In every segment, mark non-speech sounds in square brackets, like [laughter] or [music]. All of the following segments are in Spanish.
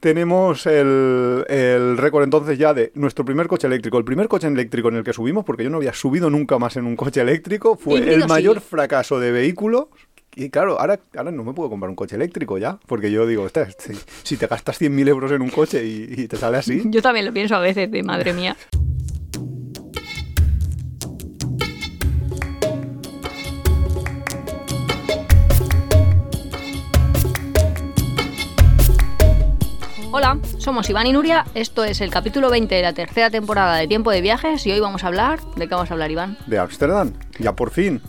tenemos el, el récord entonces ya de nuestro primer coche eléctrico. El primer coche eléctrico en el que subimos, porque yo no había subido nunca más en un coche eléctrico, fue Híbrido el sí. mayor fracaso de vehículo. Y claro, ahora, ahora no me puedo comprar un coche eléctrico ya, porque yo digo, "Ostras, si, si te gastas 100.000 euros en un coche y, y te sale así, Yo también lo pienso a veces, de madre mía. Somos Iván y Nuria, esto es el capítulo 20 de la tercera temporada de Tiempo de Viajes y hoy vamos a hablar... ¿De qué vamos a hablar, Iván? de Ámsterdam, ya por fin.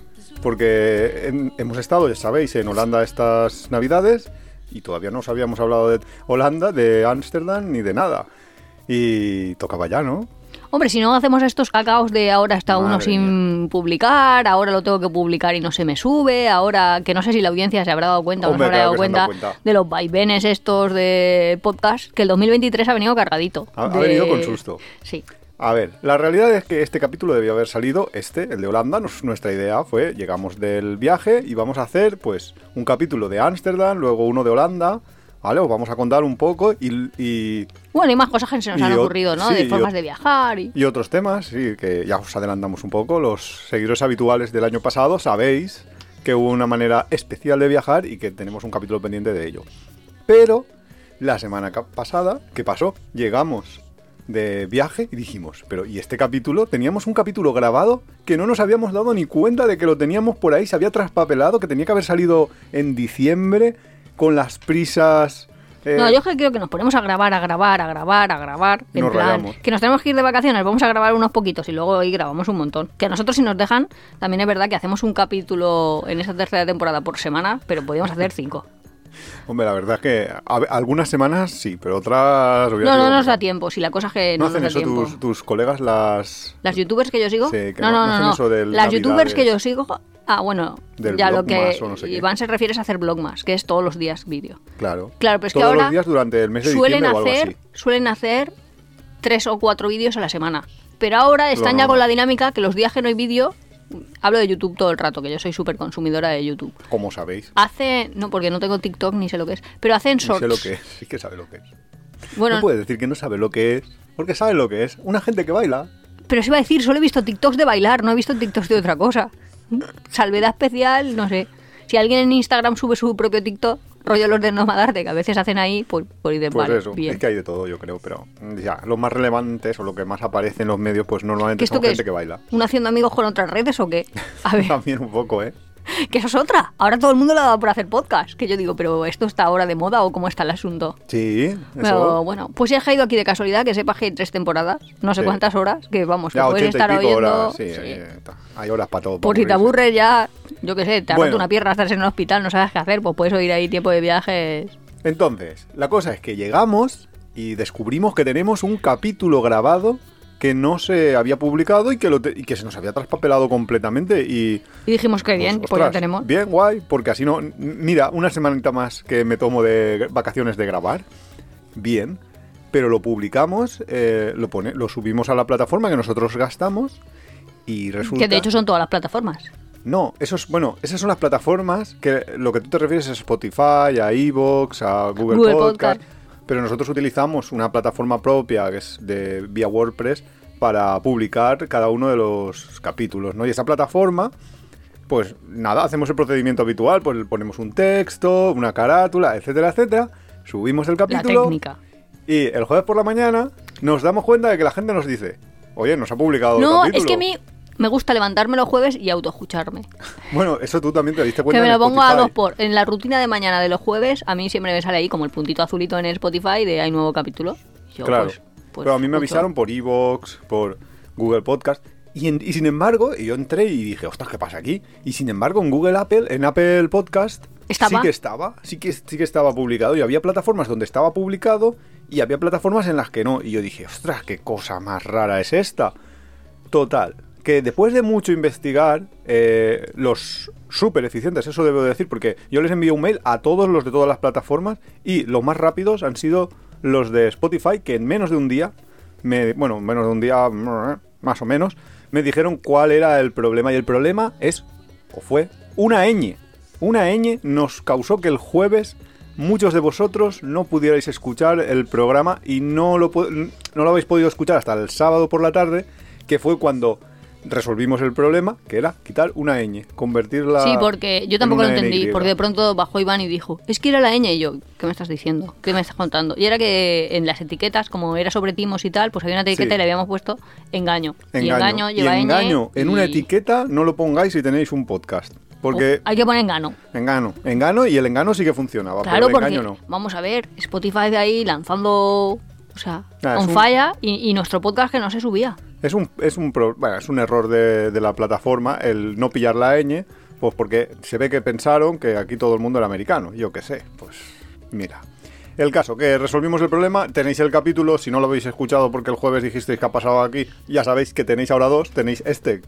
Porque hemos estado, ya sabéis, en Holanda estas navidades y todavía no os habíamos hablado de Holanda, de Ámsterdam ni de nada. Y tocaba ya, ¿no? Hombre, si no hacemos estos cacaos de ahora está uno sin publicar, ahora lo tengo que publicar y no se me sube, ahora que no sé si la audiencia se habrá dado cuenta o no se habrá dado cuenta, de los vaivenes estos de podcast, que el 2023 ha venido cargadito. Ha- venido con susto. Sí. A ver, la realidad es que este capítulo debió haber salido, este, el de Holanda. Nos- nuestra idea fue, llegamos del viaje y vamos a hacer, pues, un capítulo de Ámsterdam, luego uno de Holanda, ¿vale? Os vamos a contar un poco y, y, Bueno, y más cosas que se nos han ocurrido, ¿no? sí, de formas de viajar y... y otros temas, sí, que ya os adelantamos un poco. Los seguidores habituales del año pasado sabéis que hubo una manera especial de viajar y que tenemos un capítulo pendiente de ello. Pero la semana pasada, ¿qué pasó? Llegamos de viaje y dijimos, pero ¿y este capítulo? Teníamos un capítulo grabado que no nos habíamos dado ni cuenta de que lo teníamos por ahí, se había traspapelado, que tenía que haber salido en diciembre con las prisas... eh, No, yo creo que nos ponemos a grabar, a grabar, a grabar, a grabar. En Nos plan, rayamos. que nos tenemos que ir de vacaciones, vamos a grabar unos poquitos y luego hoy grabamos un montón. Que a nosotros si nos dejan, también es verdad que hacemos un capítulo en esta tercera temporada por semana, pero podríamos hacer cinco. [laughs] Hombre, la verdad es que a algunas semanas sí, pero otras... No, no nos da tiempo, si la cosa es que ¿No no, nos hacen da eso tiempo. tus, tus colegas las... Las youtubers que yo sigo. Sí, que no, no- no, no no. hacen no. eso del Las youtubers que yo sigo. Ah, bueno, Del ya lo que no sé. Iván se refiere es a hacer vlogmas, que es todos los días vídeo. Claro. Claro, pero es que Todos ahora los días durante el mes de Suelen diciembre o algo hacer, así. suelen hacer tres o cuatro vídeos a la semana. Pero ahora están ya con la dinámica que los días que no hay vídeo, hablo de YouTube todo el rato, que yo soy súper consumidora de YouTube. Como sabéis. Hace, no, porque no tengo TikTok ni sé lo que es, pero hacen Ni shorts. sé lo que es. Sí que sabe lo que es. Bueno, No puedes decir que no sabe lo que es, porque sabe lo que es. Una gente que baila. pero se iba a decir, solo he visto TikToks de bailar, no he visto TikToks de otra cosa. Salvedad especial, no sé. Si alguien en Instagram sube su propio TikTok, rollo los de Nomadarte, que a veces hacen ahí, pues, pues dices, Pues vale, eso. bien. Es que hay de todo, yo creo. Pero ya, lo más relevantes o lo que más aparece en los medios, pues ¿Que normalmente esto son qué gente es? que baila. ¿Un haciendo amigos con otras redes o qué? [laughs] A ver. También un poco, ¿eh? [laughs] Que eso es otra. Ahora todo el mundo le ha dado por hacer podcast. Que yo digo, pero ¿esto está ahora de moda o cómo está el asunto? Sí, eso. Pero bueno, pues si has caído aquí de casualidad, que sepas que hay tres temporadas, no sé Sí. cuántas horas, que vamos, que puedes 80 estar oyendo. horas. Sí, sí. hay horas para todo. Por si te aburres ya, yo qué sé, te ha Bueno. roto una pierna, estás en un hospital, no sabes qué hacer, pues puedes oír ahí tiempo de viajes. Entonces, la cosa es que llegamos y descubrimos que tenemos un capítulo grabado que no se había publicado y que, lo te- y que se nos había traspapelado completamente y... Y dijimos que bien, pues, pues ya tenemos. Bien, guay, porque así no... Mira, una semanita más que me tomo de vacaciones de grabar, bien, pero lo publicamos, eh, lo, pone, lo subimos a la plataforma que nosotros gastamos y resulta... Que de hecho son todas las plataformas. No, eso es, bueno, esas son las plataformas que lo que tú te refieres es Spotify, a Evox, a Google, Google Podcast, Podcast. Pero nosotros utilizamos una plataforma propia que es de vía WordPress para publicar cada uno de los capítulos, ¿no? Y esa plataforma, pues nada, hacemos el procedimiento habitual, pues ponemos un texto, una carátula, etcétera, etcétera, subimos el La capítulo técnica. y el jueves por la mañana nos damos cuenta de que la gente nos dice, oye, nos ha publicado el No, capítulo. es que a mí me gusta levantarme los jueves y autoescucharme. Bueno, eso tú también te diste cuenta Que me lo pongo a dos por. En la rutina de mañana de los jueves, a mí siempre me sale ahí como el puntito azulito en el Spotify de hay nuevo capítulo. Yo, Claro. pues, pues, Pero a mí me avisaron por Evox, por Google Podcast. Y, en- y sin embargo, yo entré y dije, ostras, ¿qué pasa aquí? Y sin embargo, en Google Apple, en Apple Podcast, ¿Estaba? sí que estaba, sí que, sí que estaba publicado. Y había plataformas donde estaba publicado y había plataformas en las que no. Y yo dije, ostras, qué cosa más rara es esta. Total, que después de mucho investigar, eh, los súper eficientes, eso debo decir, porque yo les envío un mail a todos los de todas las plataformas y los más rápidos han sido los de Spotify, que en menos de un día, me, bueno, en menos de un día, más o menos, me dijeron cuál era el problema. Y el problema es, o fue, una ñ. Una ñ nos causó que el jueves muchos de vosotros no pudierais escuchar el programa y no lo, no lo habéis podido escuchar hasta el sábado por la tarde, que fue cuando resolvimos el problema, que era quitar una ñ, convertirla Sí, porque yo en tampoco lo entendí, porque de pronto bajó Iván y dijo, es que era la ñ, y yo, ¿qué me estás diciendo? ¿Qué me estás contando? Y era que en las etiquetas, como era sobre timos y tal, pues había una etiqueta Sí. y le habíamos puesto engaño. Y Engaño. engaño Y lleva ñ engaño en una y- etiqueta no lo pongáis si tenéis un podcast. Porque hay que poner engano. engano, engano y el engano sí que funcionaba, Claro, pero el porque, engaño no. vamos a ver, Spotify de ahí lanzando, o sea, Ah, on un- falla y, y nuestro podcast que no se subía. Es un, es un, pro- bueno, es un error de, de la plataforma el no pillar la ñ, pues porque se ve que pensaron que aquí todo el mundo era americano. Yo qué sé, pues mira. El caso, que resolvimos el problema, tenéis el capítulo, si no lo habéis escuchado porque el jueves dijisteis que ha pasado aquí, ya sabéis que tenéis ahora dos, tenéis este,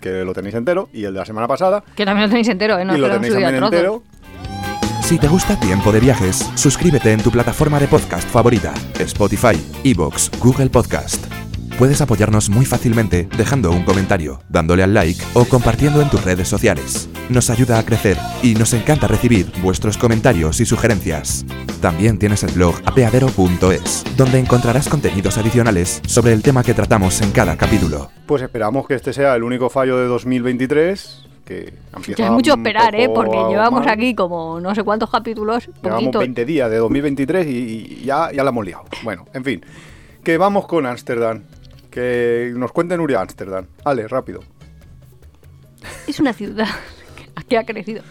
que lo tenéis entero, y el de la semana pasada, Que también lo tenéis entero, ¿eh? No y lo tenéis también entero. Si te gusta Tiempo de Viajes, suscríbete en tu plataforma de podcast favorita, Spotify, Evox, Google Podcast. Puedes apoyarnos muy fácilmente dejando un comentario, dándole al like o compartiendo en tus redes sociales. Nos ayuda a crecer y nos encanta recibir vuestros comentarios y sugerencias. También tienes el blog apeadero.es, donde encontrarás contenidos adicionales sobre el tema que tratamos en cada capítulo. Pues esperamos que este sea el único fallo de 2023, que empieza Ya es mucho esperar, ¿eh? Porque llevamos mal. aquí como no sé cuántos capítulos, Llevamos poquito. 20 días de 2023 y, y ya, ya la hemos liado. Bueno, en fin. Que vamos con Ámsterdam. Que nos cuente Nuria Ámsterdam. Ale, rápido. Es una ciudad [laughs] que ha crecido.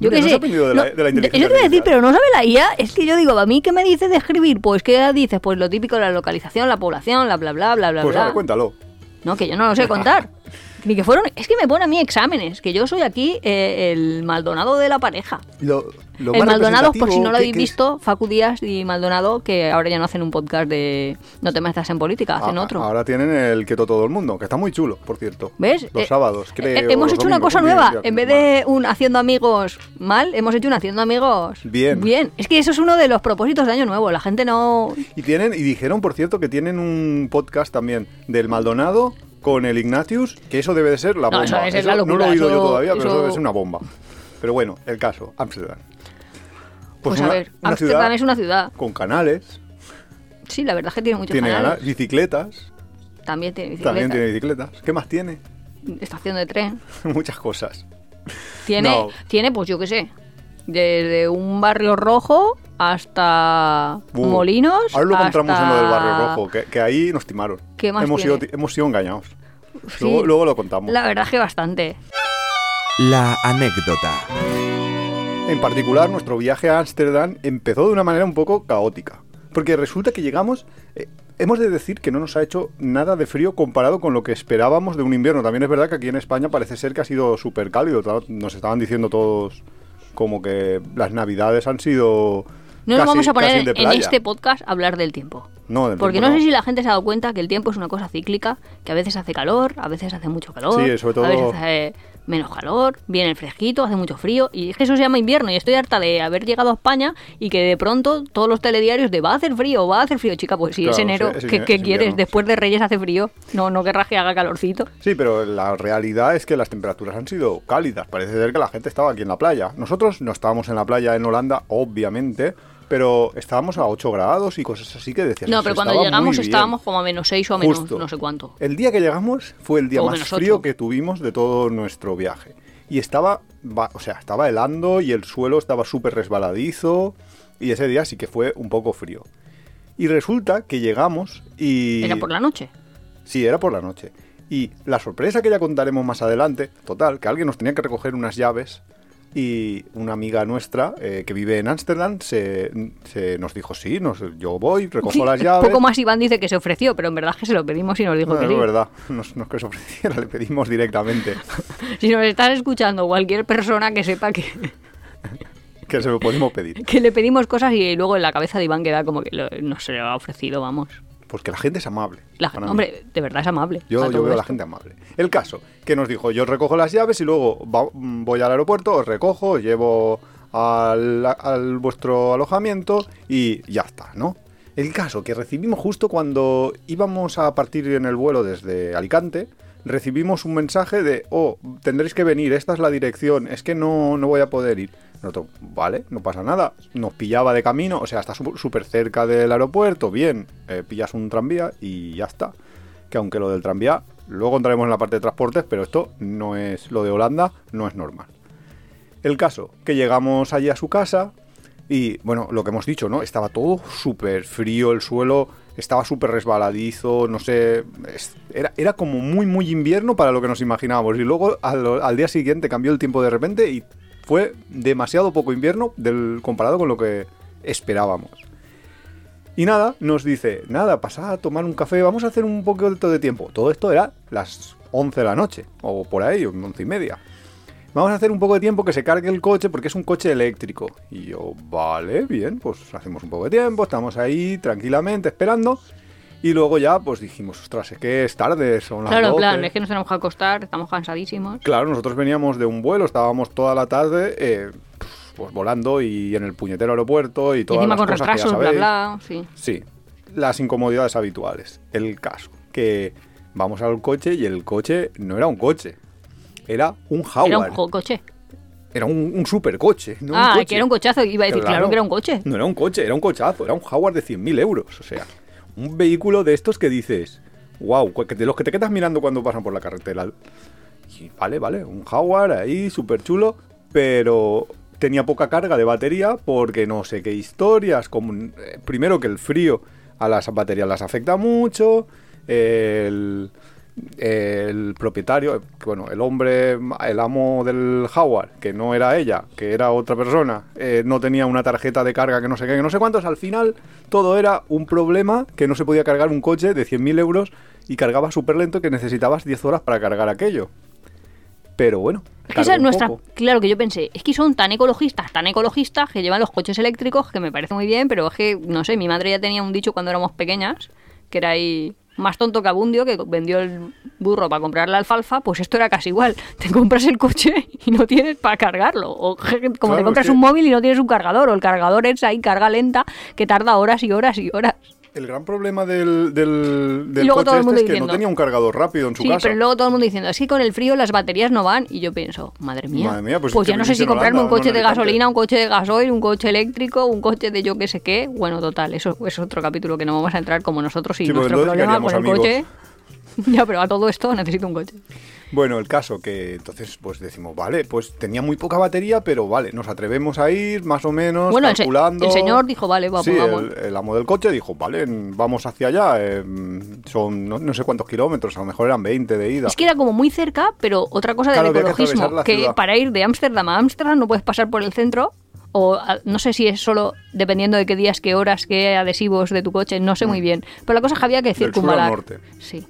Yo qué no se sé. ha aprendido de la- de la inteligencia Eso te iba a decir, pero no sabe la IA. Es que yo digo, ¿a mí qué me dice de escribir? Pues que dices, pues lo típico la localización, la población, la bla bla bla bla Pues bla. Ale, cuéntalo. No, que yo no lo sé contar. [laughs] Ni que fueron. Es que me pone a mí exámenes, que yo soy aquí eh, el Maldonado de la pareja. Lo, lo el Maldonado, por si no lo habéis visto, Facu Díaz y Maldonado, que ahora ya no hacen un podcast de No te metas en política, hacen Ah, otro. Ahora tienen el Quieto Todo el Mundo, que está muy chulo, por cierto. ¿Ves? Los Eh, sábados, eh, hemos hecho una cosa nueva. día En vez de un haciendo amigos mal, hemos hecho un haciendo amigos Bien. Bien. Es que eso es uno de los propósitos de Año Nuevo. La gente no. Y tienen, y dijeron, por cierto, que tienen un podcast también del Maldonado con el Ignatius, que eso debe de ser la No, bomba. eso debe ser la no lo he oído yo todavía, pero eso debe ser una bomba. Pero bueno, el caso, Ámsterdam. Pues, a una- ver, una Ámsterdam es una ciudad. con canales, Sí, la verdad es que tiene muchos tiene canales. gana- bicicletas, También tiene bicicleta. también tiene bicicletas. ¿Qué más tiene? Estación de tren. [laughs] Muchas cosas. Tiene, No. tiene, pues yo qué sé. Desde un barrio rojo hasta Buh. Molinos. Ahora lo encontramos en lo del hasta- barrio rojo, que, que ahí nos timaron. ¿Qué más hemos, sido, hemos sido engañados. Sí, Luego, luego lo contamos. La verdad es que bastante. La anécdota. En particular, nuestro viaje a Ámsterdam empezó de una manera un poco caótica. Porque resulta que llegamos. eh, hemos de decir que no nos ha hecho nada de frío comparado con lo que esperábamos de un invierno. También es verdad que aquí en España parece ser que ha sido súper cálido. Nos estaban diciendo todos como que las navidades han sido. No nos vamos a poner en este podcast a hablar del tiempo. No, del Porque tiempo no, no. sé si la gente se ha dado cuenta que el tiempo es una cosa cíclica, que a veces hace calor, a veces hace mucho calor, Sí, sobre todo- a veces hace menos calor, viene el fresquito, hace mucho frío, y es que eso se llama invierno, y estoy harta de haber llegado a España y que de pronto todos los telediarios de va a hacer frío, va a hacer frío, chica, pues si es enero, sí, es ¿qué, es quieres? Después de Reyes hace frío, no, no querrás que haga calorcito. Sí, pero la realidad es que las temperaturas han sido cálidas. Parece ser que la gente estaba aquí en la playa. Nosotros no estábamos en la playa en Holanda, obviamente, pero estábamos a 8 grados y cosas así que decías. No, "Eso pero cuando llegamos muy bien". estábamos como a menos 6 o a menos Justo. no sé cuánto. El día que llegamos fue el día O más frío que tuvimos de todo nuestro viaje. Y estaba, o sea, estaba helando y el suelo estaba súper resbaladizo. Y ese día sí que fue un poco frío. Y resulta que llegamos y... Era por la noche. Sí, era por la noche. Y la sorpresa que ya contaremos más adelante, total, que alguien nos tenía que recoger unas llaves y una amiga nuestra eh, que vive en Ámsterdam se, se nos dijo, sí, nos, yo voy, recojo Sí, las [laughs] llaves. Poco más Iván dice que se ofreció, pero en verdad que se lo pedimos y nos dijo No, que es sí. verdad, no es no es que se ofreciera, [laughs] le pedimos directamente [laughs] Si nos estás escuchando cualquier persona que sepa que, que se lo podemos pedir. que le pedimos cosas y luego en la cabeza de Iván queda como que lo- no se le ha ofrecido, vamos. Porque la gente es amable. La, mí. hombre, de verdad es amable. Yo, veo a la gente amable. El caso, que nos dijo, yo recojo las llaves y luego va- voy al aeropuerto, os recojo, os llevo al, al vuestro alojamiento y ya está, ¿no? El caso, que recibimos justo cuando íbamos a partir en el vuelo desde Alicante, recibimos un mensaje de, oh, tendréis que venir, esta es la dirección, es que no, no voy a poder ir. Nosotros, vale, no pasa nada. Nos pillaba de camino, o sea, está súper cerca del aeropuerto, bien, eh, pillas un tranvía y ya está. Que aunque lo del tranvía, luego entraremos en la parte de transportes, pero esto no es, lo de Holanda no es normal. El caso, que llegamos allí a su casa y, bueno, lo que hemos dicho, ¿no? Estaba todo súper frío, el suelo estaba súper resbaladizo, no sé, era, era como muy, muy invierno para lo que nos imaginábamos. Y luego al, al día siguiente cambió el tiempo de repente y fue demasiado poco invierno del, comparado con lo que esperábamos. Y nada, nos dice, nada, pasad a tomar un café, vamos a hacer un poquito de tiempo. Todo esto era las 11 de la noche, o por ahí, 11 y media. Vamos a hacer un poco de tiempo que se cargue el coche porque es un coche eléctrico. Y yo, vale, bien, pues hacemos un poco de tiempo, estamos ahí tranquilamente esperando. Y luego ya, pues dijimos, ostras, es que es tarde, son las Claro, en 12. plan, es que nos tenemos que acostar, estamos cansadísimos. Claro, nosotros veníamos de un vuelo, estábamos toda la tarde eh, pues volando y en el puñetero aeropuerto y Y todas encima las con cosas que ya retrasos, bla, bla, sí. Sí, las incomodidades habituales. El caso, que vamos al coche y el coche no era un coche, era un Jaguar. Era un coche. Era un, un supercoche. No un ah, coche. que era un cochazo. Iba a decir, claro, que era un coche. No era un coche, era un cochazo, era un Jaguar de 100.000 euros. O sea, un vehículo de estos que dices, wow, de los que te quedas mirando cuando pasan por la carretera. Y vale, vale, un Jaguar ahí, súper chulo, pero tenía poca carga de batería porque no sé qué historias. Como, eh, primero que el frío a las baterías las afecta mucho, el, el propietario, bueno, el hombre, el amo del Jaguar, que no era ella, que era otra persona, eh, no tenía una tarjeta de carga que no sé qué, que no sé cuántos, al final todo era un problema que no se podía cargar un coche de 100.000 euros y cargaba súper lento que necesitabas 10 horas para cargar aquello. Pero bueno, Es que esa es un nuestra. poco. Claro que yo pensé, es que son tan ecologistas, tan ecologistas que llevan los coches eléctricos, que me parece muy bien, pero es que, no sé, mi madre ya tenía un dicho cuando éramos pequeñas, que era ahí más tonto que Abundio, que vendió el burro para comprar la alfalfa, pues esto era casi igual. [laughs] Te compras el coche y no tienes para cargarlo. O [laughs] como Claro, te compras un móvil y no tienes un cargador, o el cargador es ahí carga lenta, que tarda horas y horas y horas. El gran problema del, del, del luego coche todo el este es que diciendo- no tenía un cargador rápido en su Sí, casa. pero luego todo el mundo diciendo, es que con el frío las baterías no van. Y yo pienso, madre mía, Madre mía, pues pues, ya no sé si comprarme Holanda, un coche no de gasolina, un coche de gasoil, un coche eléctrico, un coche de yo qué sé qué. Bueno, total, eso es otro capítulo que no vamos a entrar como nosotros y Sí, nuestro entonces, ¿qué problema con el coche. [laughs] ya, pero a todo esto necesito un coche. Bueno, el caso que entonces pues decimos, vale, pues tenía muy poca batería, pero vale, nos atrevemos a ir más o menos Bueno, el se- calculando. el señor dijo, vale, va, sí, pues vamos. El, el amo del coche dijo, vale, vamos hacia allá. eh, son no, no sé cuántos kilómetros, a lo mejor eran 20 de ida. Es que era como muy cerca, pero otra cosa Claro, del que ecologismo, que, para ir de Ámsterdam a Ámsterdam no puedes pasar por el centro, o no sé si es solo dependiendo de qué días, qué horas, qué adhesivos de tu coche, no sé muy bien. Pero la cosa es que había que Mm. sur al circunvalar. norte. Sí.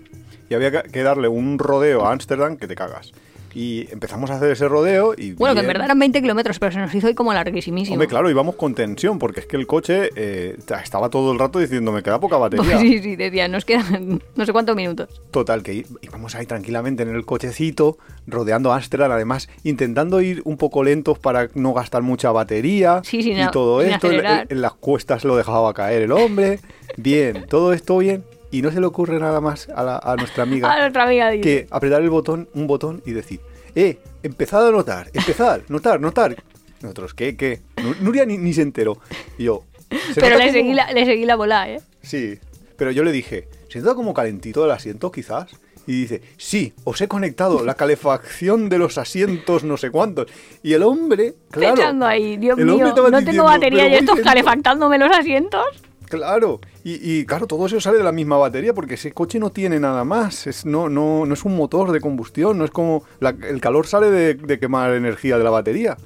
Y había que- darle un rodeo a Ámsterdam que te cagas. Y empezamos a hacer ese rodeo y... Bueno, que en bien. verdad eran 20 kilómetros, pero se nos hizo ahí como larguísimísimo. Hombre, claro, íbamos con tensión, porque es que el coche eh, estaba todo el rato diciendo, me queda poca batería. [laughs] sí, sí, decía, nos quedan [laughs] no sé cuántos minutos. Total, que íbamos ahí tranquilamente en el cochecito, rodeando Ámsterdam, además intentando ir un poco lentos para no gastar mucha batería Sí, sin y todo esto. En, en las cuestas lo dejaba caer el hombre. Bien, todo esto bien. Y no se le ocurre nada más a, la- a nuestra amiga [laughs] A nuestra amiga dice. que apretar el botón, un botón y decir, eh, empezad a notar, empezad, notar, notar. Nosotros, ¿qué, qué? Nu- Nuria ni, ni se enteró. Y yo, "¿Se Pero le como-?" seguí, la, le seguí la bola, ¿eh? Sí, pero yo le dije, ¿se nota como calentito el asiento quizás? Y dice, sí, os he conectado la calefacción de los asientos no sé cuántos. Y el hombre, claro... Ahí, Dios mío, no diciendo, tengo batería "Pero y estos lento". calefactándome los asientos. Claro, y, y claro, todo eso sale de la misma batería porque ese coche no tiene nada más, es, no, no, no es un motor de combustión, no es como... la- el calor sale de, de quemar energía de la batería.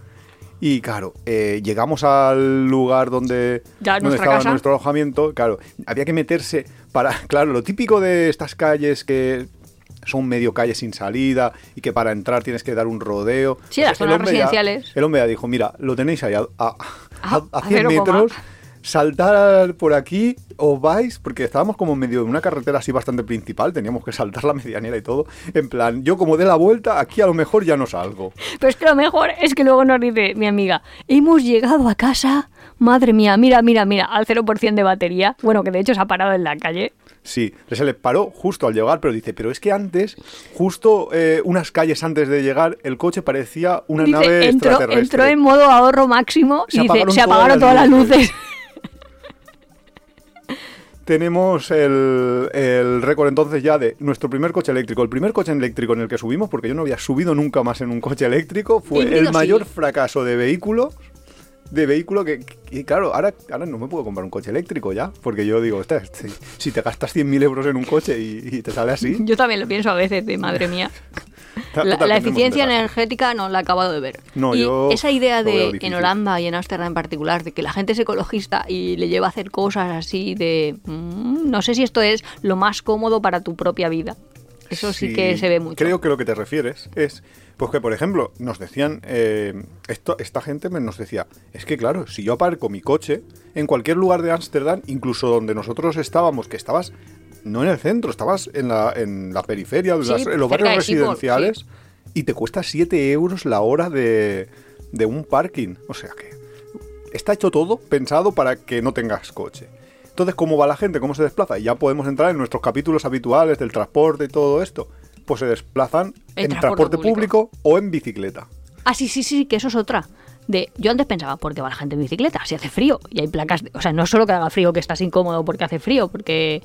Y claro, eh, llegamos al lugar donde, Ya, donde estaba casa. nuestro alojamiento, claro, había que meterse para... Claro, lo típico de estas calles que son medio calles sin salida y que para entrar tienes que dar un rodeo. Sí, las el zonas ya- residenciales. el hombre ya dijo, mira, lo tenéis ahí a, a, a- Ah, a a 100 cero coma. Saltar por aquí, os vais, porque estábamos como en medio de una carretera así bastante principal, teníamos que saltar la medianera y todo. En plan, yo como dé la vuelta, aquí a lo mejor ya no salgo. Pero es que lo mejor es que luego nos dice mi amiga, hemos llegado a casa, madre mía, mira, mira, mira, al 0% de batería. Bueno, que de hecho se ha parado en la calle. Sí, se le paró justo al llegar, pero dice, pero es que antes, justo eh, unas calles antes de llegar, el coche parecía una Dice, nave entró, extraterrestre. entró en modo ahorro máximo Se y dice, apagaron se todas apagaron todas las luces". [laughs] Tenemos el, el récord entonces ya de nuestro primer coche eléctrico. El primer coche eléctrico en el que subimos, porque yo no había subido nunca más en un coche eléctrico, fue Híbrido, el mayor sí. fracaso de vehículo. De vehículo que, y claro, ahora, ahora no me puedo comprar un coche eléctrico ya, porque yo digo, "Ostras, si, si te gastas 100.000 euros en un coche y, y te sale así, Yo también lo pienso a veces, de madre mía. [laughs] La, eficiencia energética no la he acabado de ver. No, y yo esa idea de en Holanda y en Ámsterdam en particular, de que la gente es ecologista y le lleva a hacer cosas así de... mm, no sé si esto es lo más cómodo para tu propia vida. Eso sí, que se ve mucho. Creo que lo que te refieres es, pues que por ejemplo, nos decían, eh, esto, esta gente nos decía, es que claro, si yo aparco mi coche en cualquier lugar de Ámsterdam, incluso donde nosotros estábamos, que estabas no en el centro, estabas en la, en la periferia, en Sí, las- en los barrios residenciales, y te cuesta 7 euros la hora de, de un parking. O sea que está hecho todo pensado para que no tengas coche. Entonces, ¿cómo va la gente? ¿Cómo se desplaza? Y ya podemos entrar en nuestros capítulos habituales del transporte y todo esto. Pues se desplazan En en, transporte transporte público. público. o en bicicleta. Ah, sí, sí, sí, que eso es otra. De, yo antes pensaba, ¿por qué va la gente en bicicleta? Si hace frío y hay placas. de- o sea, no es solo que haga frío que estás incómodo porque hace frío, porque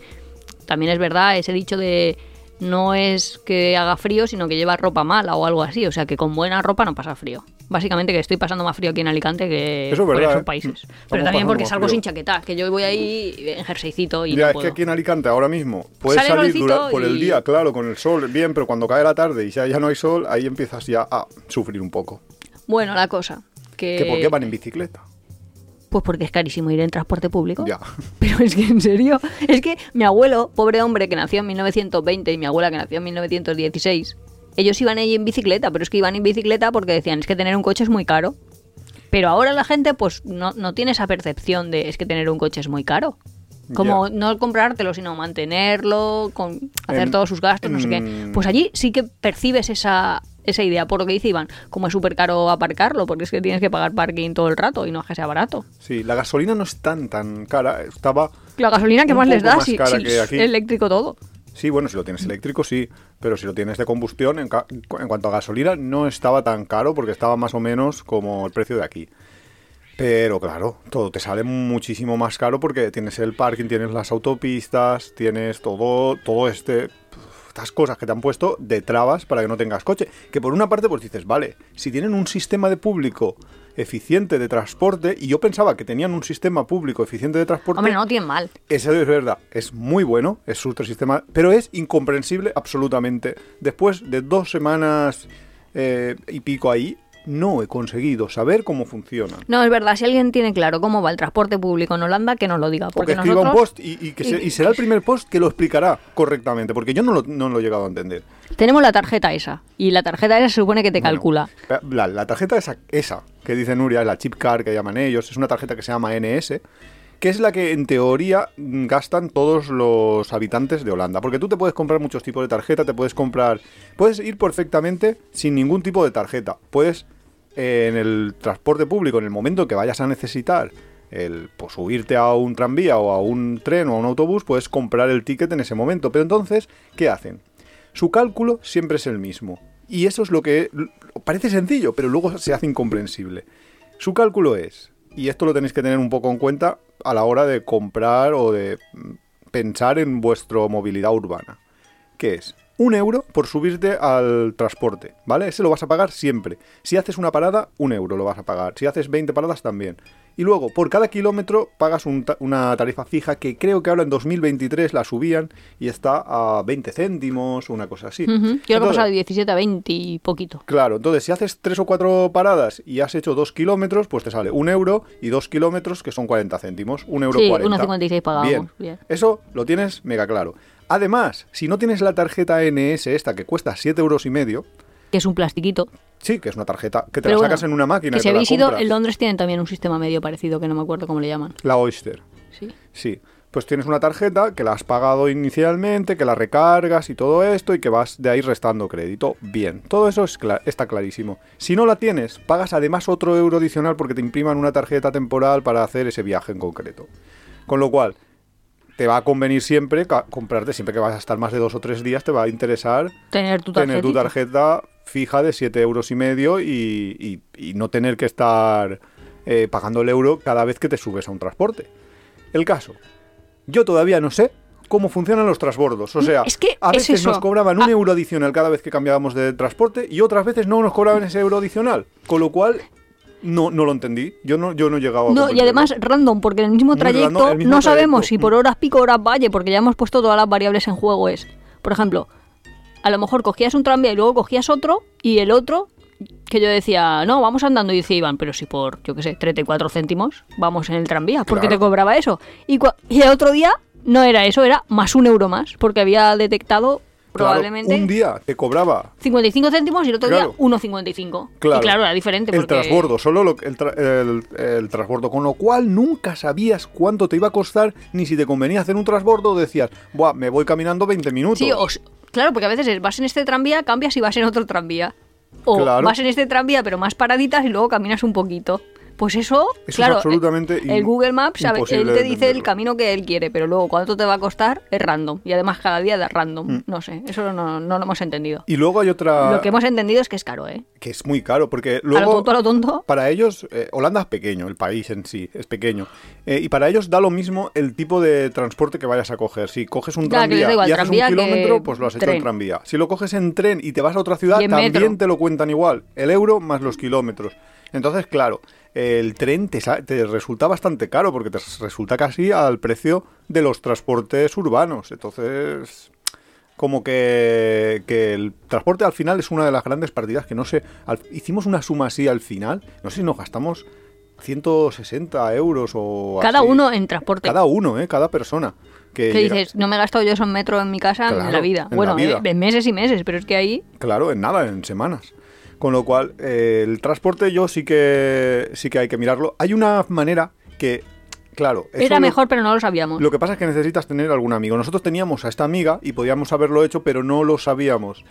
también es verdad ese dicho de no es que haga frío, sino que lleva ropa mala o algo así. O sea, que con buena ropa no pasa frío. Básicamente que estoy pasando más frío aquí en Alicante que es verdad, esos ¿eh? países. Pero también porque salgo frío. sin chaqueta, que yo voy ahí en jerseycito y ya, no es puedo. que aquí en Alicante ahora mismo puedes Sale salir dura- por el día, claro, con el sol, bien, pero cuando cae la tarde y ya, ya no hay sol, ahí empiezas ya a sufrir un poco. Bueno, la cosa. Que, ¿Que por qué van en bicicleta? Pues porque es carísimo ir en transporte público. Ya. [laughs] Pero es que en serio, es que mi abuelo, pobre hombre que nació en 1920 y mi abuela que nació en 1916, ellos iban ahí en bicicleta, pero es que iban en bicicleta porque decían, es que tener un coche es muy caro. Pero ahora la gente pues no, no tiene esa percepción de es que tener un coche es muy caro. Como no comprártelo, sino mantenerlo, con hacer En- todos sus gastos, no sé qué. Pues allí sí que percibes esa, esa idea. Por lo que dice Iván, como es súper caro aparcarlo, porque es que tienes que pagar parking todo el rato y no es que sea barato. Sí, la gasolina no es tan tan cara, estaba... La gasolina que más les da más si, si que es aquí. eléctrico todo. Sí, bueno, si lo tienes eléctrico sí, pero si lo tienes de combustión, en, ca- en cuanto a gasolina, no estaba tan caro porque estaba más o menos como el precio de aquí. Pero claro, todo te sale muchísimo más caro porque tienes el parking, tienes las autopistas, tienes todo, todo este estas cosas que te han puesto de trabas para que no tengas coche. Que por una parte, pues dices, vale, si tienen un sistema de público eficiente de transporte, y yo pensaba que tenían un sistema público eficiente de transporte. Hombre, no tienen mal. Eso es verdad, es muy bueno, es su sistema, pero es incomprensible absolutamente. Después de dos semanas eh, y pico ahí, no he conseguido saber cómo funciona. No, es verdad. Si alguien tiene claro cómo va el transporte público en Holanda, que nos lo diga. O que Porque escriba un nosotros post y, y que se- y será el primer post que lo explicará correctamente, porque yo no lo, no lo he llegado a entender. tenemos la tarjeta esa. Y la tarjeta esa se supone que te Bueno, calcula. La, la tarjeta esa, esa que dice Nuria, la chip card que llaman ellos, es una tarjeta que se llama NS, que es la que en teoría gastan todos los habitantes de Holanda. Porque tú te puedes comprar muchos tipos de tarjeta, te puedes comprar... Puedes ir perfectamente sin ningún tipo de tarjeta. Puedes, eh, en el transporte público, en el momento que vayas a necesitar el pues, subirte a un tranvía o a un tren o a un autobús, puedes comprar el ticket en ese momento. Pero entonces, ¿qué hacen? Su cálculo siempre es el mismo. Y eso es lo que parece sencillo, pero luego se hace incomprensible. Su cálculo es, y esto lo tenéis que tener un poco en cuenta a la hora de comprar o de pensar en vuestra movilidad urbana, que es un euro por subirte al transporte, ¿vale? Ese lo vas a pagar siempre. Si haces una parada, un euro lo vas a pagar. Si haces 20 paradas, también. Y luego, por cada kilómetro pagas un ta- una tarifa fija que creo que ahora en 2023 la subían y está a 20 céntimos o una cosa así. Ujú. Yo lo he pasado de 17 a 20 y poquito. Claro, entonces si haces tres o cuatro paradas y has hecho dos kilómetros, pues te sale un euro y dos kilómetros que son 40 céntimos. Un euro Sí, 40. 1,56 pagábamos, Bien. bien. Eso lo tienes mega claro. Además, si no tienes la tarjeta NS esta que cuesta 7 euros y medio, que es un plastiquito. Sí, que es una tarjeta que te Pero la bueno, sacas en una máquina Que si habéis ido, en Londres tienen también un sistema medio parecido, que no me acuerdo cómo le llaman. La Oyster. Sí. Sí, pues tienes una tarjeta que la has pagado inicialmente, que la recargas y todo esto y que vas de ahí restando crédito. Bien, todo eso es está clarísimo. Si no la tienes, pagas además otro euro adicional porque te impriman una tarjeta temporal para hacer ese viaje en concreto. Con lo cual, te va a convenir siempre comprarte, siempre que vas a estar más de dos o tres días, te va a interesar Tener tu tarjeta. tener tu tarjeta fija de 7 euros y medio y, y- y no tener que estar eh, pagando el euro cada vez que te subes a un transporte. El caso, yo todavía no sé cómo funcionan los transbordos. O sea, Es que a es veces nos cobraban un Ah. euro adicional cada vez que cambiábamos de transporte y otras veces no nos cobraban ese euro adicional. Con lo cual, no, no lo entendí. Yo no, yo no he llegado a No, y además random, porque en el mismo trayecto random, el mismo no sabemos si por horas pico horas valle, porque ya hemos puesto todas las variables en juego. Es, por ejemplo, a lo mejor cogías un tranvía y luego cogías otro, y el otro, que yo decía, no, vamos andando, y dice Iván, pero si por, yo qué sé, 34 céntimos vamos en el tranvía, porque Claro. te cobraba eso. Y, y el otro día no era eso, era más un euro más, porque había detectado Claro, probablemente un día te cobraba 55 céntimos y el otro Claro. día 1,55. Claro. Y claro, era diferente. el transbordo, solo lo- el, tra- el, el transbordo, con lo cual nunca sabías cuánto te iba a costar, ni si te convenía hacer un transbordo, decías, Buah, me voy caminando 20 minutos. Sí, o s- claro, porque a veces es, vas en este tranvía, cambias y vas en otro tranvía. O Claro. vas en este tranvía, pero más paraditas y luego caminas un poquito. Pues eso, Eso es claro, absolutamente el, Google Maps, sabe- él te dice el camino que él quiere, pero luego cuánto te va a costar es random. Y además cada día da random. Mm. No sé, eso no, no lo hemos entendido. Y luego hay otra Lo que hemos entendido es que es caro, ¿eh? que es muy caro, porque a lo luego tonto, a lo tonto. para ellos, eh, Holanda es pequeño, el país en sí es pequeño, eh, y para ellos da lo mismo el tipo de transporte que vayas a coger. Si coges un tranvía igual, y haces un tranvía kilómetro, pues lo has hecho tren. en tranvía. Si lo coges en tren y te vas a otra ciudad, también metro. te lo cuentan igual, el euro más los kilómetros. Entonces, claro, el tren te, te resulta bastante caro porque te resulta casi al precio de los transportes urbanos. Entonces, como que, que el transporte al final es una de las grandes partidas que no sé. al- hicimos una suma así al final. No sé si nos gastamos 160 euros o Cada así. uno en transporte. Cada uno, ¿eh? Cada persona. Que ¿Qué llega- dices? No me he gastado yo eso en metro en mi casa en Claro, la vida. en la bueno, vida. eh, en meses y meses, pero es que ahí Claro, en nada, en semanas. Con lo cual, eh, el transporte yo sí que sí que hay que mirarlo. Hay una manera que, claro, era lo- mejor, pero no lo sabíamos. Lo que pasa es que necesitas tener algún amigo. Nosotros teníamos a esta amiga y podíamos haberlo hecho, pero no lo sabíamos.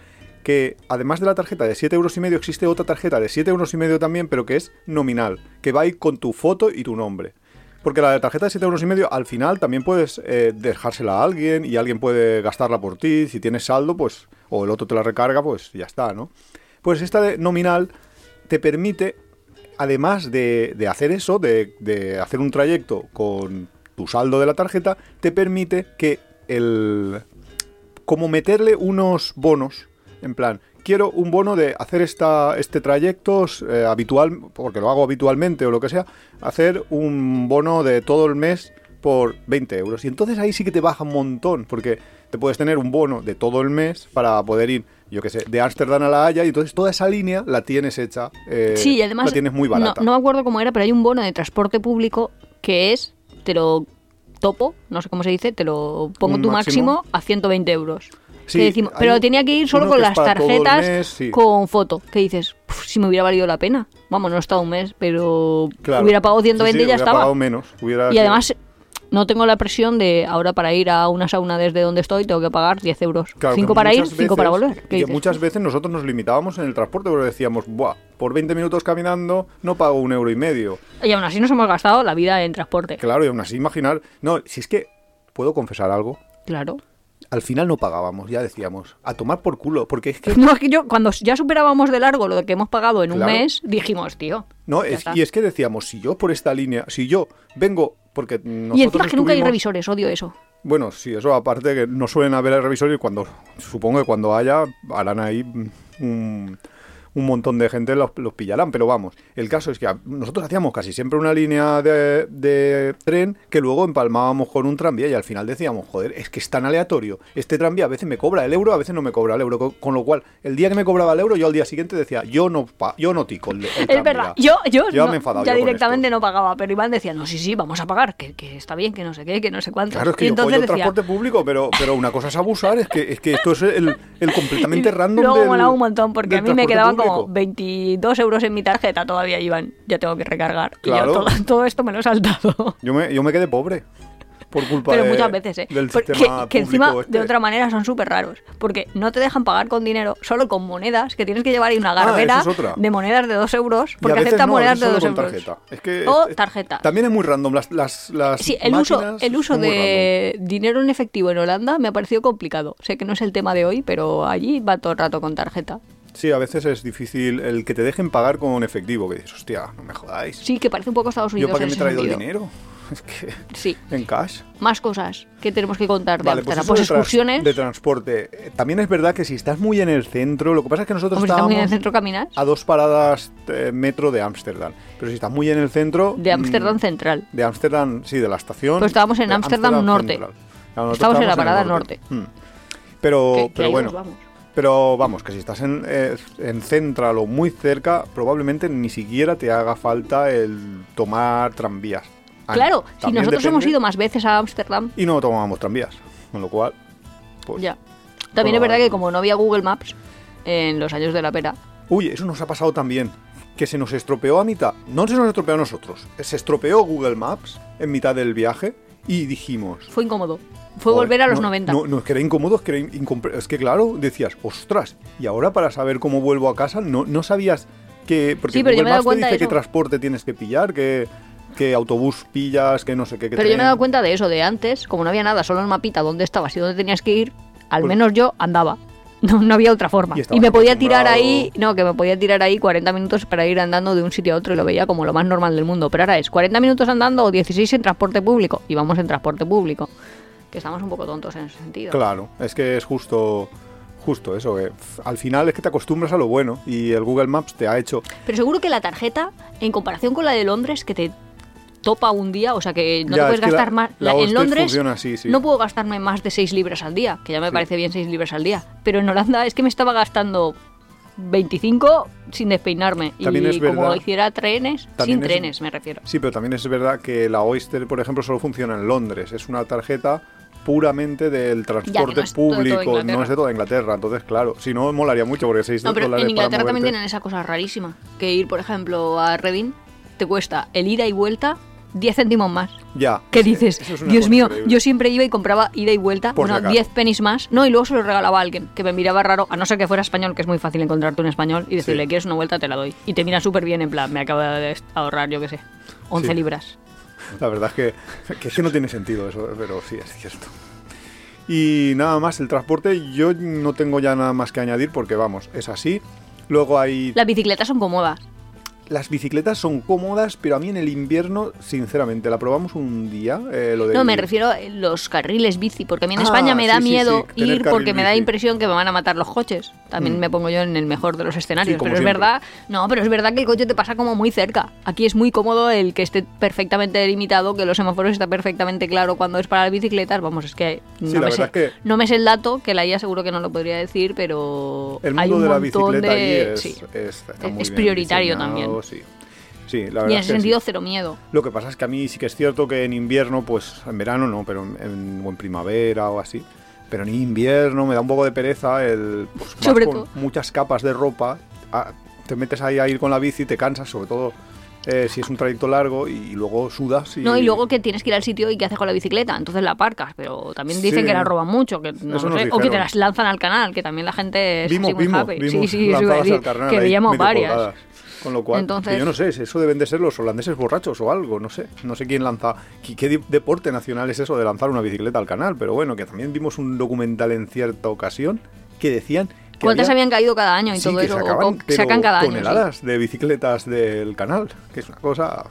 Que además de la tarjeta de 7 euros y medio, existe otra tarjeta de 7 euros y medio también, pero que es nominal, que va a ir con tu foto y tu nombre. Porque la de tarjeta de 7 euros y medio, al final también puedes eh, dejársela a alguien y alguien puede gastarla por ti. Si tienes saldo, pues, o el otro te la recarga, pues ya está, ¿no? Pues esta nominal te permite, además de, de hacer eso, de, de hacer un trayecto con tu saldo de la tarjeta, te permite que el... como meterle unos bonos, en plan, quiero un bono de hacer esta, este trayecto eh, habitual, porque lo hago habitualmente o lo que sea, hacer un bono de todo el mes por 20 euros. Y entonces ahí sí que te baja un montón, porque te puedes tener un bono de todo el mes para poder ir, yo qué sé, de Ámsterdam a La Haya, y entonces toda esa línea la tienes hecha, eh, sí, y además la tienes muy barata. no me acuerdo cómo era, pero hay un bono de transporte público que es, te lo topo, no sé cómo se dice, te lo pongo tu máximo. máximo, a 120 euros. Sí, decimos- pero tenía que ir solo con las tarjetas mes, sí. con foto. Que dices, "Puf, si me hubiera valido la pena. Vamos, no he estado un mes, pero Claro. hubiera pagado Sí, 120 sí, y ya hubiera estaba. pagado menos. hubiera Y sido- además no tengo la presión de ahora para ir a una sauna desde donde estoy tengo que pagar 10 euros. Claro, 5 que para ir, muchas 5 para volver. ¿Qué Y que muchas veces nosotros nos limitábamos en el transporte porque decíamos, Buah, por 20 minutos caminando no pago un euro y medio. Y aún así nos hemos gastado la vida en transporte. Claro, y aún así imaginar... No, si es que, ¿puedo confesar algo? Claro. Al final no pagábamos, ya decíamos, a tomar por culo, porque es que... [laughs] No, es que yo, cuando ya superábamos de largo lo que hemos pagado en un mes, dijimos, tío. No, es- y es que decíamos, si yo por esta línea, si yo vengo, porque Y encima que nunca hay revisores, odio eso. Bueno, sí, eso aparte que no suelen haber revisores y cuando supongo que cuando haya harán ahí un, un montón de gente los, los pillarán. Pero vamos, el caso es que nosotros hacíamos casi siempre una línea de, de tren que luego empalmábamos con un tranvía y al final decíamos, joder, es que es tan aleatorio. Este tranvía a veces me cobra el euro, a veces no me cobra el euro. Con, con lo cual, el día que me cobraba el euro, yo al día siguiente decía, yo no, pa- yo no tico el, el Es tranvía. verdad, yo, yo, Ya no- me he enfadado ya yo con directamente no pagaba, pero Iván decía, no, sí, sí, vamos a pagar, que, que está bien, que no sé qué, que no sé cuánto. Claro, es que y yo entonces decía, transporte público, pero, pero una cosa es abusar, es que, es que esto es el, el completamente [laughs] random Luego del- molaba un montón porque a mí me quedaban. Como 22 euros en mi tarjeta todavía, Iván. Ya tengo que recargar. Y Claro. yo todo, [laughs] todo esto me lo he saltado. Yo me, yo me quedé pobre por culpa Pero de- muchas veces, ¿eh? del Porque- sistema que encima, público este. de otra manera, son súper raros. Porque no te dejan pagar con dinero, solo con monedas, que tienes que llevar ahí una Ah, garbera de monedas de 2 euros, Y porque aceptan no, monedas de solo 2 con euros. tarjeta. Es que O es- tarjeta. También es muy random las, las, las Sí, el uso, el uso de dinero en efectivo en Holanda me ha parecido complicado. Sé que no es el tema de hoy, pero allí va todo el rato con tarjeta. Sí, a veces es difícil el que te dejen pagar con efectivo, que dices, hostia, no me jodáis. Sí, que parece un poco Estados ¿Yo Unidos para qué me he traído el dinero? [laughs] Es que Sí, en cash. más cosas que tenemos que contar de Vale, pues Ámsterdam. Pues, de, excursiones. de transporte. Eh, También es verdad que si estás muy en el centro, lo que pasa es que nosotros Hombre, estábamos en el centro caminar. a dos paradas eh, metro de Ámsterdam. Pero si estás muy en el centro... De Ámsterdam mm, Central. De Ámsterdam, sí, de la estación. Pues estábamos en Ámsterdam Norte. Claro, Estábamos en la parada norte. Mm. Pero, que- pero bueno. Pero vamos, que si estás en, eh, en Central o muy cerca, probablemente ni siquiera te haga falta el tomar tranvías. Ah, Claro, si nosotros hemos ido más veces a Ámsterdam, Y no tomábamos tranvías, con lo cual... Pues, ya. También es verdad que como no había Google Maps en los años de la pera, Uy, eso nos ha pasado también. Que se nos estropeó a mitad. No se nos estropeó a nosotros. Se estropeó Google Maps en mitad del viaje y dijimos... fue incómodo. Fue volver a los no, 90. No, no, es que era incómodo, es que era incompre- Es que claro, decías, ostras, y ahora para saber cómo vuelvo a casa, no, no sabías que... Porque Sí, pero yo me he dado te cuenta dice de qué eso. transporte tienes que pillar, qué, qué autobús pillas, que no sé qué. qué Pero yo me he dado cuenta de eso, de antes, como no había nada, solo el mapita dónde estabas y dónde tenías que ir, al Pues- menos yo andaba. No, no había otra forma. Y me podía tirar ahí, no, que me podía tirar ahí 40 minutos para ir andando de un sitio a otro y lo veía como lo más normal del mundo. Pero ahora es 40 minutos andando o 16 en transporte público. Y vamos en transporte público. Que estamos un poco tontos en ese sentido. Claro, es que es justo... Justo eso, que al final es que te acostumbras a lo bueno y el Google Maps te ha hecho... Pero seguro que la tarjeta, en comparación con la de Londres, que te topa un día, o sea que no Ya, te puedes la- gastar más. la en Londres funciona así, sí. no puedo gastarme más de 6 libras al día, que ya me Sí. parece bien 6 libras al día. Pero en Holanda es que me estaba gastando 25 sin despeinarme. También y es como verdad- hiciera trenes, sin es- trenes me refiero. Sí, pero también es verdad que la Oyster, por ejemplo, solo funciona en Londres. Es una tarjeta puramente del transporte no público, no es de toda Inglaterra. Entonces, claro, si no, molaría mucho porque 6 No, pero dólares en Inglaterra para también tienen esa cosa rarísima. Que ir, por ejemplo, a Reading te cuesta el ida y vuelta 10 céntimos más. Ya. ¿Qué es- dices? es Dios mío, increíble. yo siempre iba y compraba ida y vuelta, Por bueno, acaso. 10 pennies más. No, y luego se lo regalaba a alguien que me miraba raro, a no ser que fuera español, que es muy fácil encontrarte un español y decirle, Sí. ¿quieres una vuelta? Te la doy. Y te mira súper bien, en plan, me acaba de ahorrar, yo qué sé, 11 Sí. libras. La verdad es que, que es que no tiene sentido eso, pero sí, es cierto. Y nada más, el transporte yo no tengo ya nada más que añadir porque vamos, es así. Luego hay... Las bicicletas son cómodas. Las bicicletas son cómodas, pero a mí en el invierno, sinceramente, la probamos un día. eh, lo No, me refiero a los carriles bici, porque a mí en Ah, España me da sí, miedo sí, ir porque me da bici. impresión que me van a matar los coches. También Mm. me pongo yo en el mejor de los escenarios, pero es verdad, no, pero es verdad que el coche te pasa como muy cerca. Aquí es muy cómodo el que esté perfectamente delimitado, que los semáforos está perfectamente claro cuando es para las bicicletas. Vamos, es que no, me, sé, es que- no me sé el dato, que la IA seguro que no lo podría decir, pero El hay mundo un de la montón bicicleta allí de... es, sí. es- está Es- muy es bien prioritario diseñado, también. Sí. Sí, la verdad Y en es ese que sí. sentido, cero miedo. Lo que pasa es que a mí sí que es cierto que en invierno, pues en verano no, pero en, en- o en primavera o así. Pero en invierno me da un poco de pereza el. Pues, [laughs] Sobre con todo. muchas capas de ropa. ah, te metes ahí a ir con la bici, te cansas, sobre todo eh, si es un trayecto largo y, luego sudas. Y, No, y luego que tienes que ir al sitio y qué haces con la bicicleta, entonces la aparcas, pero también dicen Sí. que la roban mucho, que no sé, o que te las lanzan al canal, que también la gente es Vimos, así muy vimos, happy. vimos sí, sí, al carnal que veíamos varias. colgadas. Con lo cual, Entonces- yo no sé, eso deben de ser los holandeses borrachos o algo, no sé. No sé quién lanza, qué, deporte nacional es eso de lanzar una bicicleta al canal, pero bueno, que también vimos un documental en cierta ocasión que decían que ¿Cuántas había- habían caído cada año y sí, todo que eso? Sacaban, o sacan cada año. sí. toneladas de bicicletas del canal, que es una cosa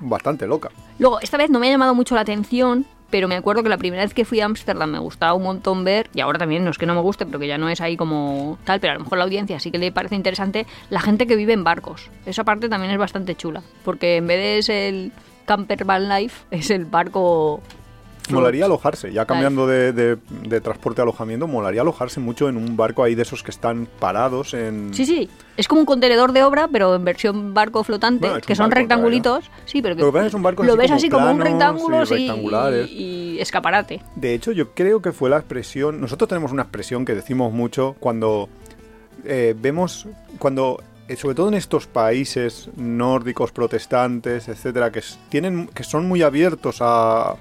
bastante loca. Luego, esta vez no me ha llamado mucho la atención pero me acuerdo que la primera vez que fui a Ámsterdam me gustaba un montón ver, y ahora también no es que no me guste, pero que ya no es ahí como tal, pero a lo mejor la audiencia sí que le parece interesante, la gente que vive en barcos. Esa parte también es bastante chula, porque en vez de ser el camper van life, es el barco... Molaría alojarse, ya cambiando de, de- de transporte a alojamiento, molaría alojarse mucho en un barco ahí de esos que están parados en... Sí, sí, es como un contenedor de obra, pero en versión barco flotante, Bueno, que son barco, rectangulitos. Sí, pero que Lo que es así ves como así como un rectángulo sí, y, y escaparate. De hecho, yo creo que fue la expresión. Nosotros tenemos una expresión que decimos mucho cuando eh, vemos. Cuando. eh, sobre todo en estos países nórdicos, protestantes, etcétera, que tienen. que son muy abiertos a.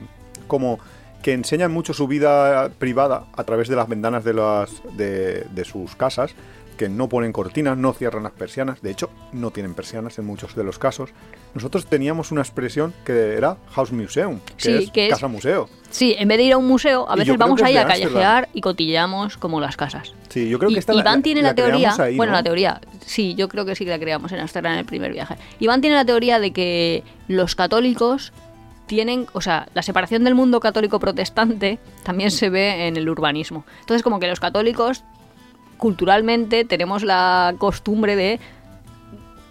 como. que enseñan mucho su vida privada a través de las ventanas de las. de, de sus casas. Que no ponen cortinas, no cierran las persianas. De hecho, no tienen persianas en muchos de los casos. Nosotros teníamos una expresión que era House Museum, que Sí, es que es- casa museo. Sí, en vez de ir a un museo, a veces vamos ahí a callejear y cotilleamos como las casas. Sí, yo creo que Y- esta Iván la- tiene la la, teoría, ahí, bueno, ¿no? la teoría, sí, yo creo que sí que la creamos en Amsterdam en el primer viaje. Iván tiene la teoría de que los católicos tienen, o sea, la separación del mundo católico protestante también se ve en el urbanismo. Entonces, como que los católicos culturalmente tenemos la costumbre de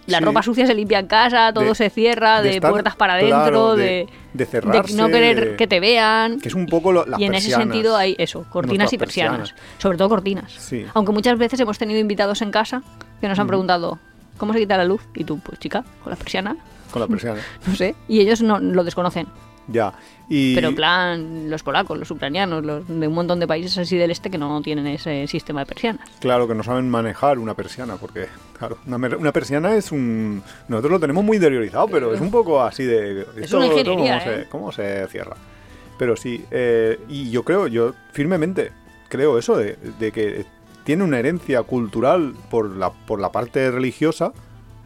la Sí. ropa sucia se limpia en casa, todo De- se cierra, de de, estar- puertas para adentro, de- de, de cerrarse, no querer que te vean. Que es un poco lo- las y en ese sentido hay eso, cortinas y persianas. persianas. Sobre todo cortinas. Sí. Aunque muchas veces hemos tenido invitados en casa que nos han preguntado, ¿cómo se quita la luz? Y tú, pues chica, con las persianas, Con las persianas. [laughs] no sé. Y ellos no lo desconocen. ya. Y, Pero en plan, los polacos, los ucranianos, los de un montón de países así del este que no tienen ese sistema de persianas. Claro, que no saben manejar una persiana, porque, claro, una, una persiana es un... Nosotros lo tenemos muy interiorizado, pero es un poco así de... esto- una esto ingeniería, ¿cómo, ¿eh? se, cómo se cierra? Pero sí, eh, y yo creo, yo firmemente creo eso, de, de que tiene una herencia cultural por la, por la parte religiosa,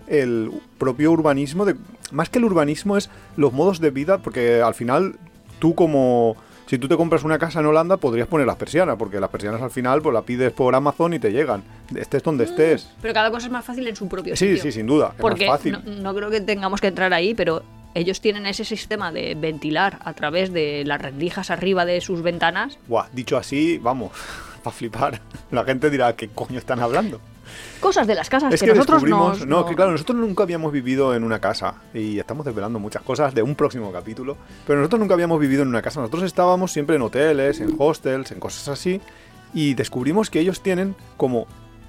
el propio urbanismo, de, más que el urbanismo es los modos de vida, porque al final tú como... Si tú te compras una casa en Holanda, podrías poner las persianas, porque las persianas al final pues las pides por Amazon y te llegan. Estés donde estés. Pero cada cosa es más fácil en su propio Sí, sitio. sí, sin duda. Es Porque más fácil. No, no creo que tengamos que entrar ahí, pero ellos tienen ese sistema de ventilar a través de las rendijas arriba de sus ventanas. Buah, dicho así, vamos, [laughs] para flipar. La gente dirá, ¿qué coño están hablando? Cosas de las casas Es que, que nosotros nos- no, que claro, nosotros nunca habíamos vivido en una casa y estamos desvelando muchas cosas de un próximo capítulo, pero nosotros nunca habíamos vivido en una casa. Nosotros estábamos siempre en hoteles, en hostels, en cosas así y descubrimos que ellos tienen como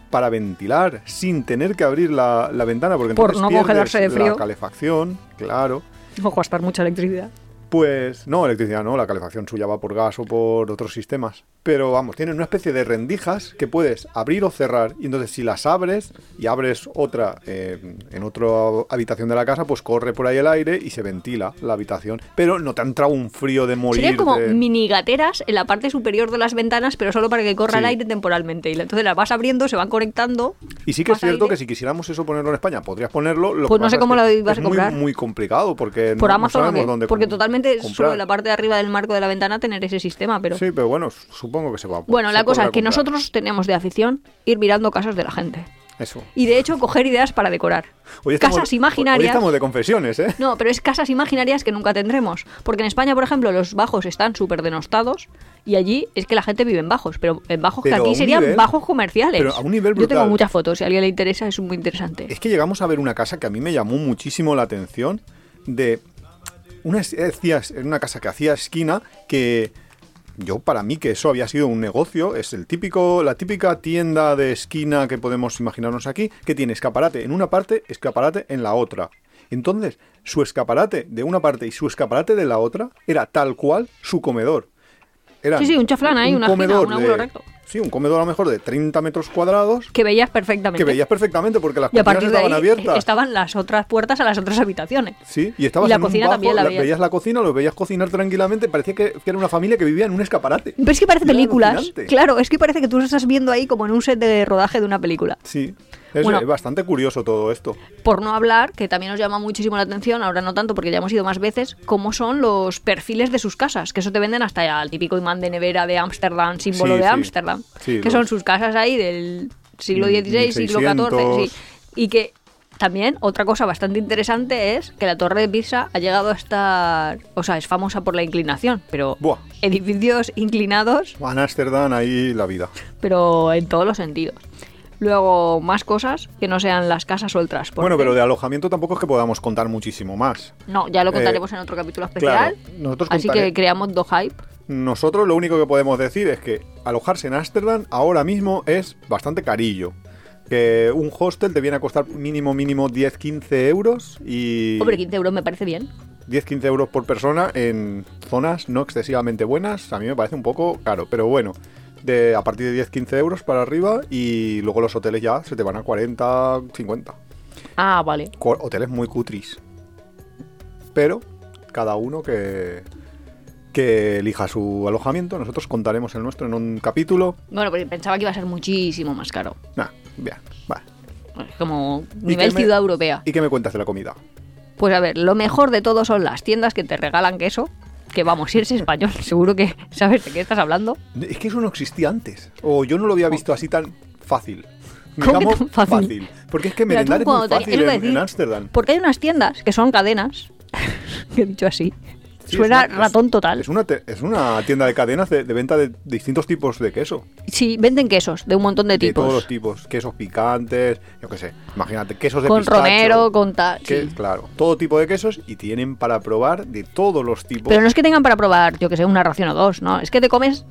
para ventilar sin tener que abrir la, la ventana porque Por entonces no pierdes congelarse de frío. la calefacción, claro. O gastar mucha electricidad. Pues no, electricidad no, la calefacción suya va por gas o por otros sistemas. Pero vamos, tienen una especie de rendijas que puedes abrir o cerrar. Y entonces si las abres y abres otra eh, en otra habitación de la casa, pues corre por ahí el aire y se ventila la habitación. Pero no te ha entrado un frío de morir. Serían como de- mini gateras en la parte superior de las ventanas, pero solo para que corra el aire temporalmente. Y entonces las vas abriendo, se van conectando. Y sí que es cierto aire. que si quisiéramos eso ponerlo en España, podrías ponerlo. Lo Pues que no sé cómo es que lo ibas a es muy- comprar. Muy, complicado porque Por no, no Amazon, ¿o sabemos dónde porque totalmente es comprar. solo en la parte de arriba del marco de la ventana tener ese sistema, pero... Sí, pero bueno, supongo que se va a Bueno, se la cosa es que nosotros tenemos de afición ir mirando casas de la gente. Eso. Y de hecho coger ideas para decorar. Hoy estamos- casas Hoy imaginarias. estamos de confesiones, ¿eh? No, pero es casas imaginarias que nunca tendremos. Porque en España, por ejemplo, los bajos están súper denostados y allí es que la gente vive en bajos, pero en bajos Pero que aquí serían nivel- bajos comerciales. pero a un nivel Yo tengo brutal. muchas fotos, si a alguien le interesa es muy interesante. Es que llegamos a ver una casa que a mí me llamó muchísimo la atención de una hacía- en una casa que hacía esquina que yo para mí que eso había sido un negocio es el típico la típica tienda de esquina que podemos imaginarnos aquí que tiene escaparate en una parte escaparate en la otra. Entonces su escaparate de una parte y su escaparate de la otra era tal cual su comedor Sí, sí, un chaflán ahí, una esquina, un ángulo recto. sí un comedor a lo mejor de 30 metros cuadrados Que veías perfectamente. que veías perfectamente porque las de estaban ahí abiertas estaban las otras puertas a las otras habitaciones. Sí, y estabas Y la en un cocina bajo, también la veías. la cocina, los veías cocinar tranquilamente, parecía que, que era una familia que vivía en un escaparate. Pero es que parece Era películas. alucinante. Claro, es que parece que tú estás viendo ahí como en un set de rodaje de una película. Sí, es, Bueno. bastante curioso todo esto. Por no hablar, que también nos llama muchísimo la atención, ahora no tanto porque ya hemos ido más veces, cómo son los perfiles de sus casas, que eso te venden hasta el típico imán de nevera de Ámsterdam, símbolo Sí, de sí. Ámsterdam, Sí, que son los- sus casas ahí del siglo XVI, siglo 1600. XIV, sí, y que También otra cosa bastante interesante es que la Torre de Pisa ha llegado a estar, o sea, es famosa por la inclinación, pero Buah. edificios inclinados, En Ámsterdam, ahí la vida. pero en todos los sentidos. Luego, más cosas que no sean las casas o el transporte. Bueno, pero de alojamiento tampoco es que podamos contar muchísimo más. No, ya lo Eh, contaremos en otro capítulo especial. Claro, nosotros Así contare- que creamos Do Hype. Nosotros lo único que podemos decir es que alojarse en Ámsterdam ahora mismo es bastante carillo. Que un hostel te viene a costar mínimo, mínimo 10-15 euros y Hombre, 15 euros me parece bien. 10-15 euros por persona en zonas no excesivamente buenas. A mí me parece un poco caro, pero bueno, de, a partir de 10-15 euros para arriba y luego los hoteles ya se te van a 40-50. Ah, vale. Co- Hoteles muy cutris. Pero cada uno que, que elija su alojamiento. Nosotros contaremos el nuestro en un capítulo. Bueno, pero pensaba que iba a ser muchísimo más caro. Nah, bien, vale. Es como ¿Y nivel me- ciudad europea. ¿Y qué me cuentas de la comida? Pues a ver, lo mejor de todo son las tiendas que te regalan queso. Que vamos, si eres español, [laughs] seguro que sabes de qué estás hablando. Es que eso no existía antes. O yo no lo había visto así tan fácil. ¿Cómo que Digamos, tan fácil? Porque es que merendar es muy te- en- en decir. Ámsterdam. Porque hay unas tiendas que son cadenas. [laughs] que he dicho así. Sí, Suena es una- ratón total. Es una, es una tienda de cadenas de, de venta de distintos tipos de queso. Sí, venden quesos de un montón de De todos tipos. los tipos. Quesos picantes, yo qué sé. Imagínate, quesos de con pistacho. romero, con tal. sí. Claro, todo tipo de quesos y tienen para probar de todos los tipos. Pero no es que tengan para probar, yo que sé, una ración o dos, ¿no? Es que te comes.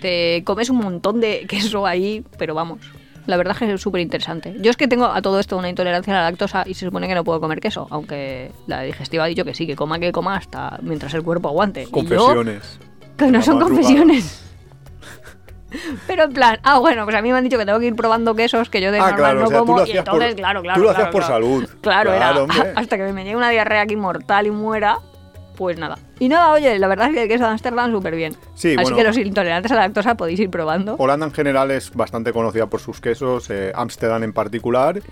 Te comes un montón de queso ahí, pero vamos. La verdad es que es súper interesante. Yo es que tengo a todo esto una intolerancia a la lactosa y se supone que no puedo comer queso, aunque la digestiva ha dicho que sí, que coma que coma hasta mientras el cuerpo aguante. Yo, Confesiones. que no son confesiones. [laughs] Pero en plan, ah, bueno, pues a mí me han dicho que tengo que ir probando quesos que yo de Ah, normal claro, no o sea, tú como. y hacías por- entonces, claro, claro. tú lo claro, hacías por salud. Claro, Claro, era hombre. [laughs] hasta que me llegue una diarrea aquí mortal y muera. Pues nada. Y nada, oye, la verdad es que el queso de Ámsterdam súper bien. Sí, Así bueno. que los intolerantes a la lactosa podéis ir probando. Holanda en general es bastante conocida por sus quesos, eh, Ámsterdam en particular,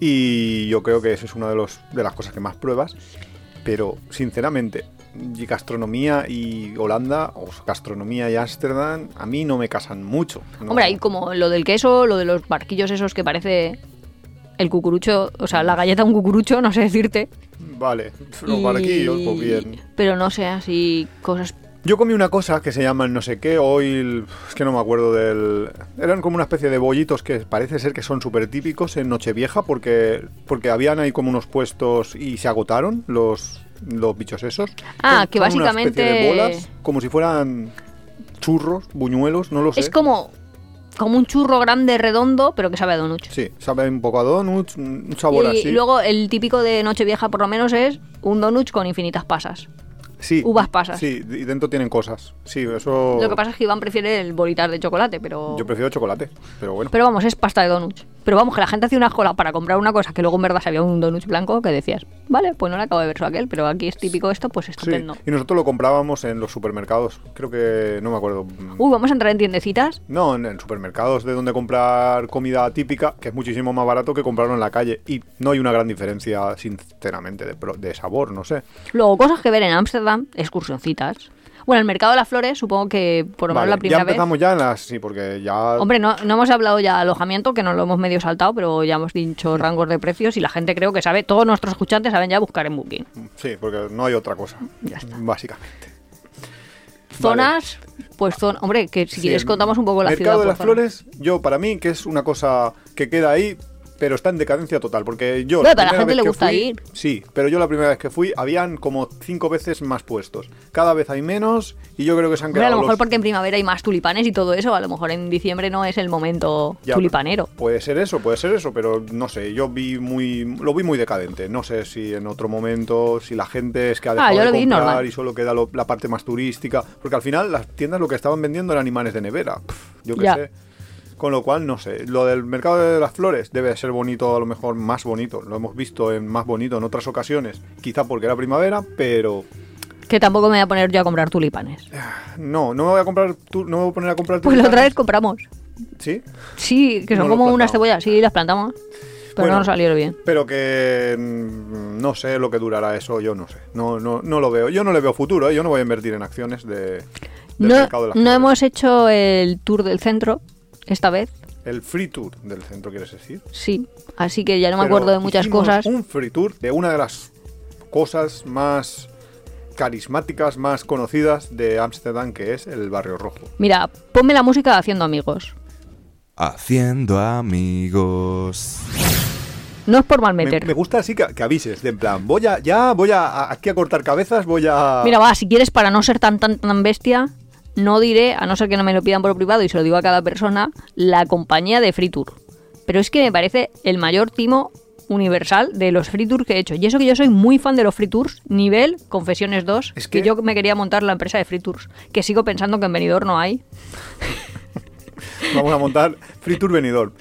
y yo creo que eso es una de, los, de las cosas que más pruebas. Pero, sinceramente, y gastronomía y Holanda, o gastronomía y Ámsterdam, a mí no me casan mucho. ¿no? Hombre, hay como lo del queso, lo de los barquillos esos que parece el cucurucho, o sea, la galleta un cucurucho, no sé decirte. Vale, los barquillos, pues bien. Pero no sé, así cosas Yo comí una cosa que se llama el no sé qué, oil, es que no me acuerdo del... Eran como una especie de bollitos que parece ser que son súper típicos en Nochevieja porque, porque habían ahí como unos puestos y se agotaron los, los bichos esos. Ah, Son- que son una especie de básicamente- bolas, como si fueran churros, buñuelos, no lo sé. Es como, como un churro grande redondo, pero que sabe a donuts. Sí, sabe un poco a donuts, un sabor y así. luego el típico de Nochevieja por lo menos es un donut con infinitas pasas. Sí, uvas pasas. Sí, y dentro tienen cosas. Sí, eso... Lo que pasa es que Iván prefiere el bolitar de chocolate, pero... Yo prefiero chocolate, pero bueno. Pero vamos, es pasta de donuts. Pero vamos, que la gente hacía una cola para comprar una cosa que luego en verdad sabía un donut blanco que decías, vale, pues no le acabo de ver a aquel, pero aquí es típico esto, pues Sí, estupendo. y nosotros lo comprábamos en los supermercados. Creo que, no me acuerdo. Uy, vamos a entrar en tiendecitas. No, en, en supermercados de donde comprar comida típica, que es muchísimo más barato que comprarlo en la calle. Y no hay una gran diferencia, sinceramente, de, de sabor, no sé. Luego, cosas que ver en Ámsterdam, excursioncitas. Bueno, el mercado de las flores, supongo que por lo menos Vale, la primera ya vez. empezamos ya en las... Sí, porque ya... Hombre, no, no hemos hablado ya de alojamiento, que nos lo hemos medio saltado, pero ya hemos dicho rangos de precios y la gente creo que sabe, todos nuestros escuchantes saben ya buscar en Booking. Sí, porque no hay otra cosa. Ya está. Básicamente. Zonas, pues zona, hombre, que si Sí, quieres contamos un poco la Mercado ciudad. de por las. Flores, yo para mí que es una cosa que queda ahí, pero está en decadencia total, porque yo pero la primera gente vez le gusta fui- ir. Sí, pero yo la primera vez que fui habían como cinco veces más puestos. Cada vez hay menos y yo creo que se han quedado a lo mejor los- porque en primavera hay más tulipanes y todo eso, a lo mejor en diciembre no es el momento Ya, tulipanero. Puede ser eso, puede ser eso, pero no sé, yo vi muy, lo vi muy decadente. No sé si en otro momento, si la gente es que ha Ah, dejado yo de lo vi comprar normal. y solo queda lo- la parte más turística, porque al final las tiendas lo que estaban vendiendo eran imanes de nevera. Yo qué sé. Con lo cual, no sé, lo del mercado de las flores debe ser bonito, a lo mejor más bonito. Lo hemos visto en más bonito en otras ocasiones, quizá porque era primavera, pero Que tampoco me voy a poner yo a comprar tulipanes. no, no me voy a comprar, tu- no me voy a poner a comprar Pues la otra tulipanes. vez compramos. Sí, Sí, que son No como unas cebollas, sí, las plantamos. Pero Bueno, no nos salieron bien. Pero que mm, no sé lo que durará eso, yo no sé. No, no, no lo veo. Yo no le veo futuro, ¿eh? yo no voy a invertir en acciones de, del No, mercado de las no flores. hemos hecho el tour del centro esta vez. el free tour del centro, ¿quieres decir? Sí, así que ya no me Pero acuerdo de muchas cosas. Un free tour de una de las cosas más carismáticas, más conocidas de Ámsterdam, que es el Barrio Rojo. Mira, ponme la música de haciendo amigos. Haciendo amigos. No es por mal Me, meter. me gusta así que, que avises, de en plan, voy a, ya, voy a, a- aquí a cortar cabezas, voy a... Mira, va, si quieres, para no ser tan, tan, tan bestia, no diré, a no ser que no me lo pidan por privado y se lo digo a cada persona, la compañía de Free Tour. Pero es que me parece el mayor timo universal de los Free Tours que he hecho. Y eso que yo soy muy fan de los Free Tours, nivel Confesiones 2, Es que... que- yo me quería montar la empresa de Free Tours, que sigo pensando que en Benidorm no hay. [laughs] Vamos a montar Free Tour Benidorm.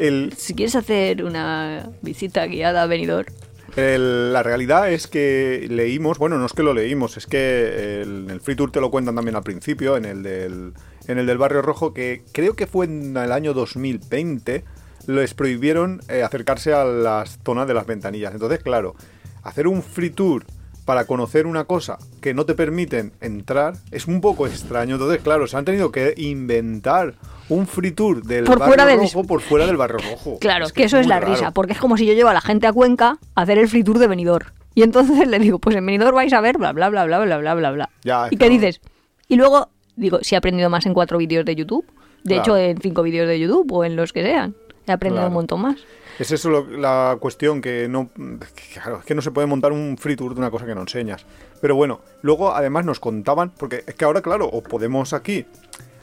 El, Si quieres hacer una visita guiada a Benidorm, el- la realidad es que leímos, bueno, no es que lo leímos, es que el- en el Free Tour te lo cuentan también al principio, en el del, en el del Barrio Rojo, que creo que fue en el año 2020, les prohibieron eh, acercarse a las zonas de las ventanillas. Entonces, claro, hacer un Free Tour para conocer una cosa que no te permiten entrar es un poco extraño. Entonces, claro, se han tenido que inventar un Free Tour del Por Barrio fuera del- Rojo por fuera del Barrio Rojo. Claro, que, eso es muy la raro. risa, porque es como si yo llevo a la gente a Cuenca a hacer el free tour de Benidorm. Y entonces [laughs] le digo, pues en Benidorm vais a ver bla bla bla bla bla bla bla bla. Ya, ¿Y es qué que dices? Y luego digo, si he aprendido más en cuatro vídeos de YouTube, de Claro. hecho en cinco vídeos de YouTube o en los que sean, he aprendido Claro. un montón más. Es eso lo- la cuestión que no. que, Claro, es que no se puede montar un free tour de una cosa que no enseñas. Pero bueno, luego además nos contaban, porque es que ahora, claro, o podemos aquí.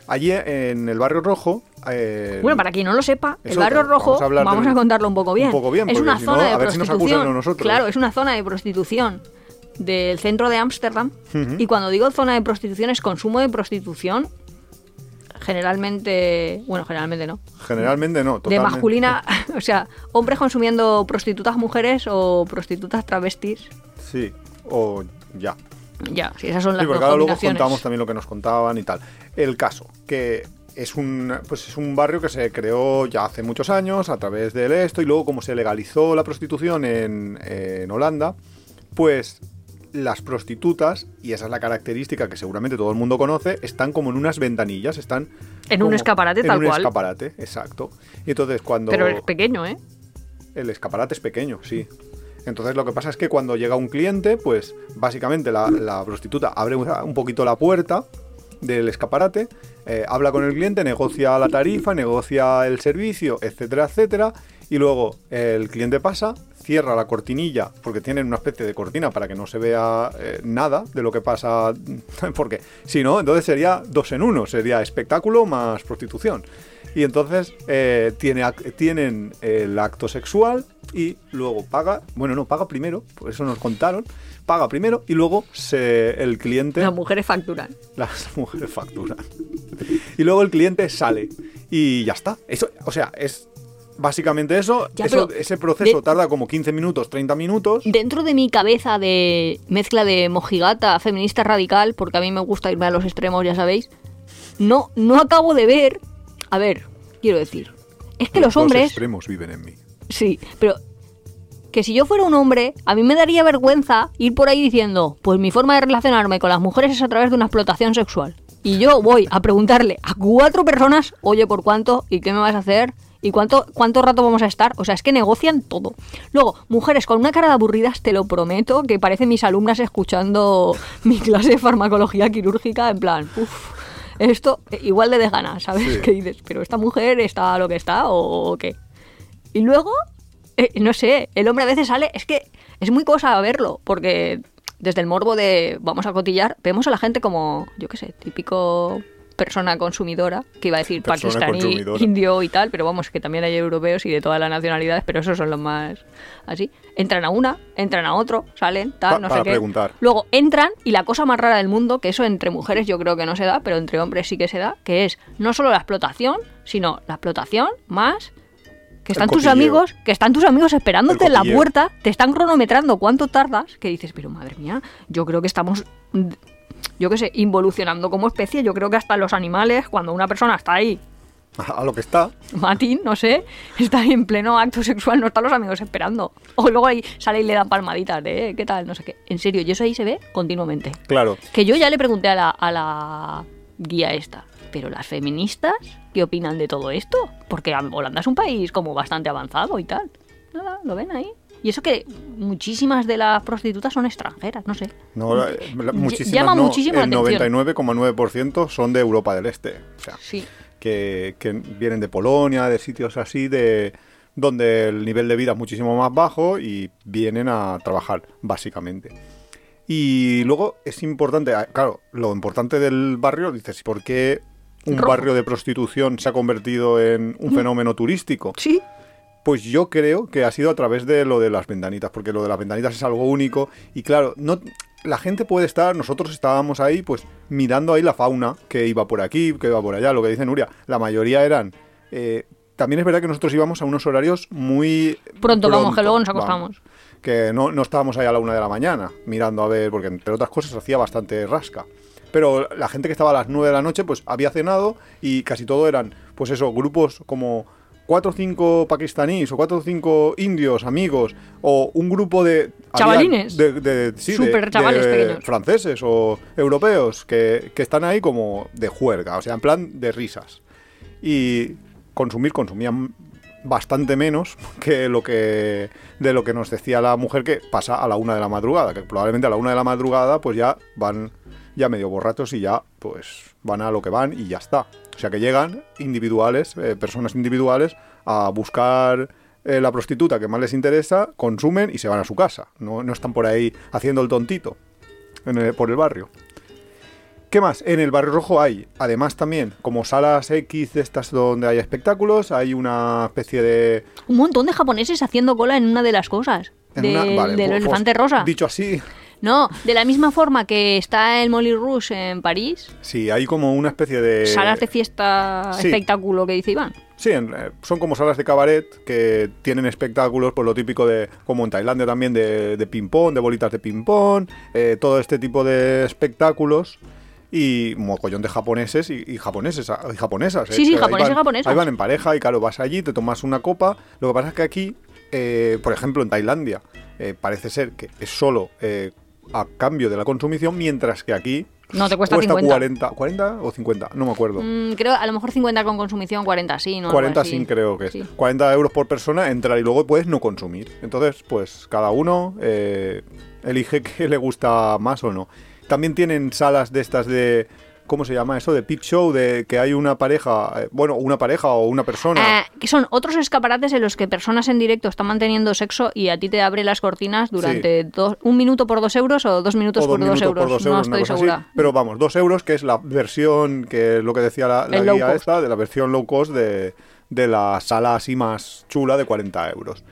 Allí en el barrio rojo. eh, Bueno, para quien no lo sepa, el barrio rojo, a vamos a contarlo un poco bien. un poco bien, es una si zona no, de a ver si nos acusan nosotros. Claro, es una zona de prostitución del centro de Ámsterdam. Y cuando digo zona de prostitución es consumo de prostitución generalmente, bueno, generalmente no, Generalmente no, de totalmente. masculina, [laughs] o sea, hombres consumiendo prostitutas mujeres o prostitutas travestis. Sí, o ya. Ya, si esas son las Sí, porque ahora luego contamos también lo que nos contaban y tal. El caso, que es un, pues es un barrio que se creó ya hace muchos años a través del esto y luego como se legalizó la prostitución en, en Holanda, pues las prostitutas, y esa es la característica que seguramente todo el mundo conoce, están como en unas ventanillas, están... En un escaparate, en tal un cual. escaparate, exacto. Y entonces cuando... Pero es pequeño, ¿eh? El escaparate es pequeño, sí. Entonces lo que pasa es que cuando llega un cliente, pues básicamente la, la prostituta abre un un poquito la puerta del escaparate, eh, habla con el cliente, negocia la tarifa, negocia el servicio, etcétera, etcétera, y luego el cliente pasa, cierra la cortinilla, porque tienen una especie de cortina para que no se vea eh, nada de lo que pasa, [laughs] porque si no, entonces sería dos en uno, sería espectáculo más prostitución. Y entonces eh, tiene, tienen el acto sexual y luego paga, bueno, no, paga primero, por eso nos contaron, paga primero y luego se, el cliente, Las mujeres facturan. las mujeres facturan. [laughs] Y luego el cliente sale y ya está. Eso, o sea, es básicamente eso. Ya, Eso- pero ese proceso de- tarda como 15 minutos, 30 minutos. Dentro de mi cabeza de mezcla de mojigata, feminista radical, porque a mí me gusta irme a los extremos, ya sabéis, no, no acabo de ver. A ver, quiero decir, es que los hombres. extremos viven en mí. Sí, pero que si yo fuera un hombre, a mí me daría vergüenza ir por ahí diciendo, pues mi forma de relacionarme con las mujeres es a través de una explotación sexual. Y yo voy a preguntarle a cuatro personas, oye, ¿por cuánto? ¿Y qué me vas a hacer? ¿Y cuánto, cuánto rato vamos a estar? O sea, es que negocian todo. Luego, mujeres con una cara de aburridas, te lo prometo, que parecen mis alumnas escuchando [laughs] mi clase de farmacología quirúrgica, en plan, uff, esto eh, igual de desgana, ¿sabes? Sí. [laughs] ¿Qué dices? ¿Pero esta mujer está lo que está o qué? Y luego, eh, no sé, el hombre a veces sale, es que es muy cosa verlo, porque desde el morbo de vamos a cotillar, vemos a la gente como, yo qué sé, típico persona consumidora, que iba a decir Persona pakistaní, indio y tal, pero vamos, que también hay europeos y de todas las nacionalidades, pero esos son los más así. Entran a una, entran a otro, salen, tal, Pa- no para sé qué. preguntar. Luego entran y la cosa más rara del mundo, que eso entre mujeres yo creo que no se da, pero entre hombres sí que se da, que es no solo la explotación, sino la explotación más que están tus amigos, que están tus amigos esperándote en la puerta, te están cronometrando cuánto tardas, que dices, pero madre mía, yo creo que estamos yo qué sé, involucionando como especie, yo creo que hasta los animales, cuando una persona está ahí [laughs] A lo que está. Matín, no sé, está ahí en pleno acto sexual, no están los amigos esperando. O luego ahí sale y le dan palmaditas de, "Eh, ¿qué tal? No sé qué. En serio, y eso ahí se ve continuamente. Claro. Que yo ya le pregunté a la, a la guía esta. pero las feministas, ¿qué opinan de todo esto? Porque Holanda es un país como bastante avanzado y tal. Nada, lo ven ahí. Y eso que muchísimas de las prostitutas son extranjeras, no sé. No, la- la- muchísimas llama no, muchísimo la el atención. 99,9% son de Europa del Este. O sea, Sí. que, que vienen de Polonia, de sitios así, de donde el nivel de vida es muchísimo más bajo y vienen a trabajar, básicamente. Y luego es importante, ah, claro, lo importante del barrio, dices, ¿por qué un Rojo. barrio de prostitución se ha convertido en un fenómeno turístico? Sí. Pues yo creo que ha sido a través de lo de las vendanitas, porque lo de las vendanitas es algo único y claro, no la gente puede estar, nosotros estábamos ahí pues mirando ahí la fauna que iba por aquí, que iba por allá, lo que dice Nuria, la mayoría eran eh, también es verdad que nosotros íbamos a unos horarios muy Pronto, vamos, que luego nos vamos. acostamos. que no, no estábamos ahí a la una de la mañana mirando a ver, porque entre otras cosas hacía bastante rasca. Pero la gente que estaba a las nueve de la noche, pues había cenado y casi todo eran, pues eso, grupos como cuatro o cinco pakistaníes o cuatro o cinco indios, amigos, o un grupo de... había Chavalines. De, de- sí, de- Súper chavales pequeños. franceses o europeos que, que están ahí como de juerga, o sea, en plan de risas. Y consumir, consumían bastante menos [laughs] que lo que de lo que nos decía la mujer que pasa a la una de la madrugada, que probablemente a la una de la madrugada pues ya van ya medio borrachos y ya pues van a lo que van y ya está. O sea que llegan individuales, eh, personas individuales a buscar eh, la prostituta que más les interesa, consumen y se van a su casa. No, no están por ahí haciendo el tontito en el- por el barrio. ¿Qué más? En el Barrio Rojo hay, además también, como salas X de estas donde hay espectáculos, hay una especie de... Un montón de japoneses haciendo cola en una de las cosas. en de- una- vale, del pues- elefante rosa. Dicho así, No, de la misma forma que está el Molly Rouge en París, sí, hay como una especie de... salas de fiesta, sí. espectáculo que dice Iván. Sí, en- eh, son como salas de cabaret que tienen espectáculos, por lo típico de, como en Tailandia también, de, de ping-pong, de bolitas de ping-pong, eh, todo este tipo de espectáculos y mogollón de japoneses y, y japoneses y japonesas. ¿eh? Sí, sí, japoneses y japonesas. Ahí van en pareja y claro, vas allí, te tomas una copa. Lo que pasa es que aquí, eh, por ejemplo, en Tailandia, eh, parece ser que es solo a cambio de la consumición, mientras que aquí No, te cuesta 50. 40, 40 o 50, no me acuerdo. Mm, creo a lo mejor 50 con consumición, 40 sí, ¿no? Algo 40 así. sin creo que es. Sí. 40 euros por persona, entrar y luego puedes no consumir. Entonces, pues cada uno eh, elige [laughs] qué le gusta más o no. También tienen salas de estas de... ¿Cómo se llama eso? De peep show, de que hay una pareja, eh, bueno, una pareja o una persona. Ah, que son otros escaparates en los que personas en directo están manteniendo sexo y a ti te abre las cortinas durante dos- un minuto por dos euros o dos minutos o por dos euros. por dos no euros, estoy así. segura. Pero vamos, dos euros, que es la versión, que es lo que decía la, la guía esta, de la versión low cost de, de la sala así más chula de 40 euros.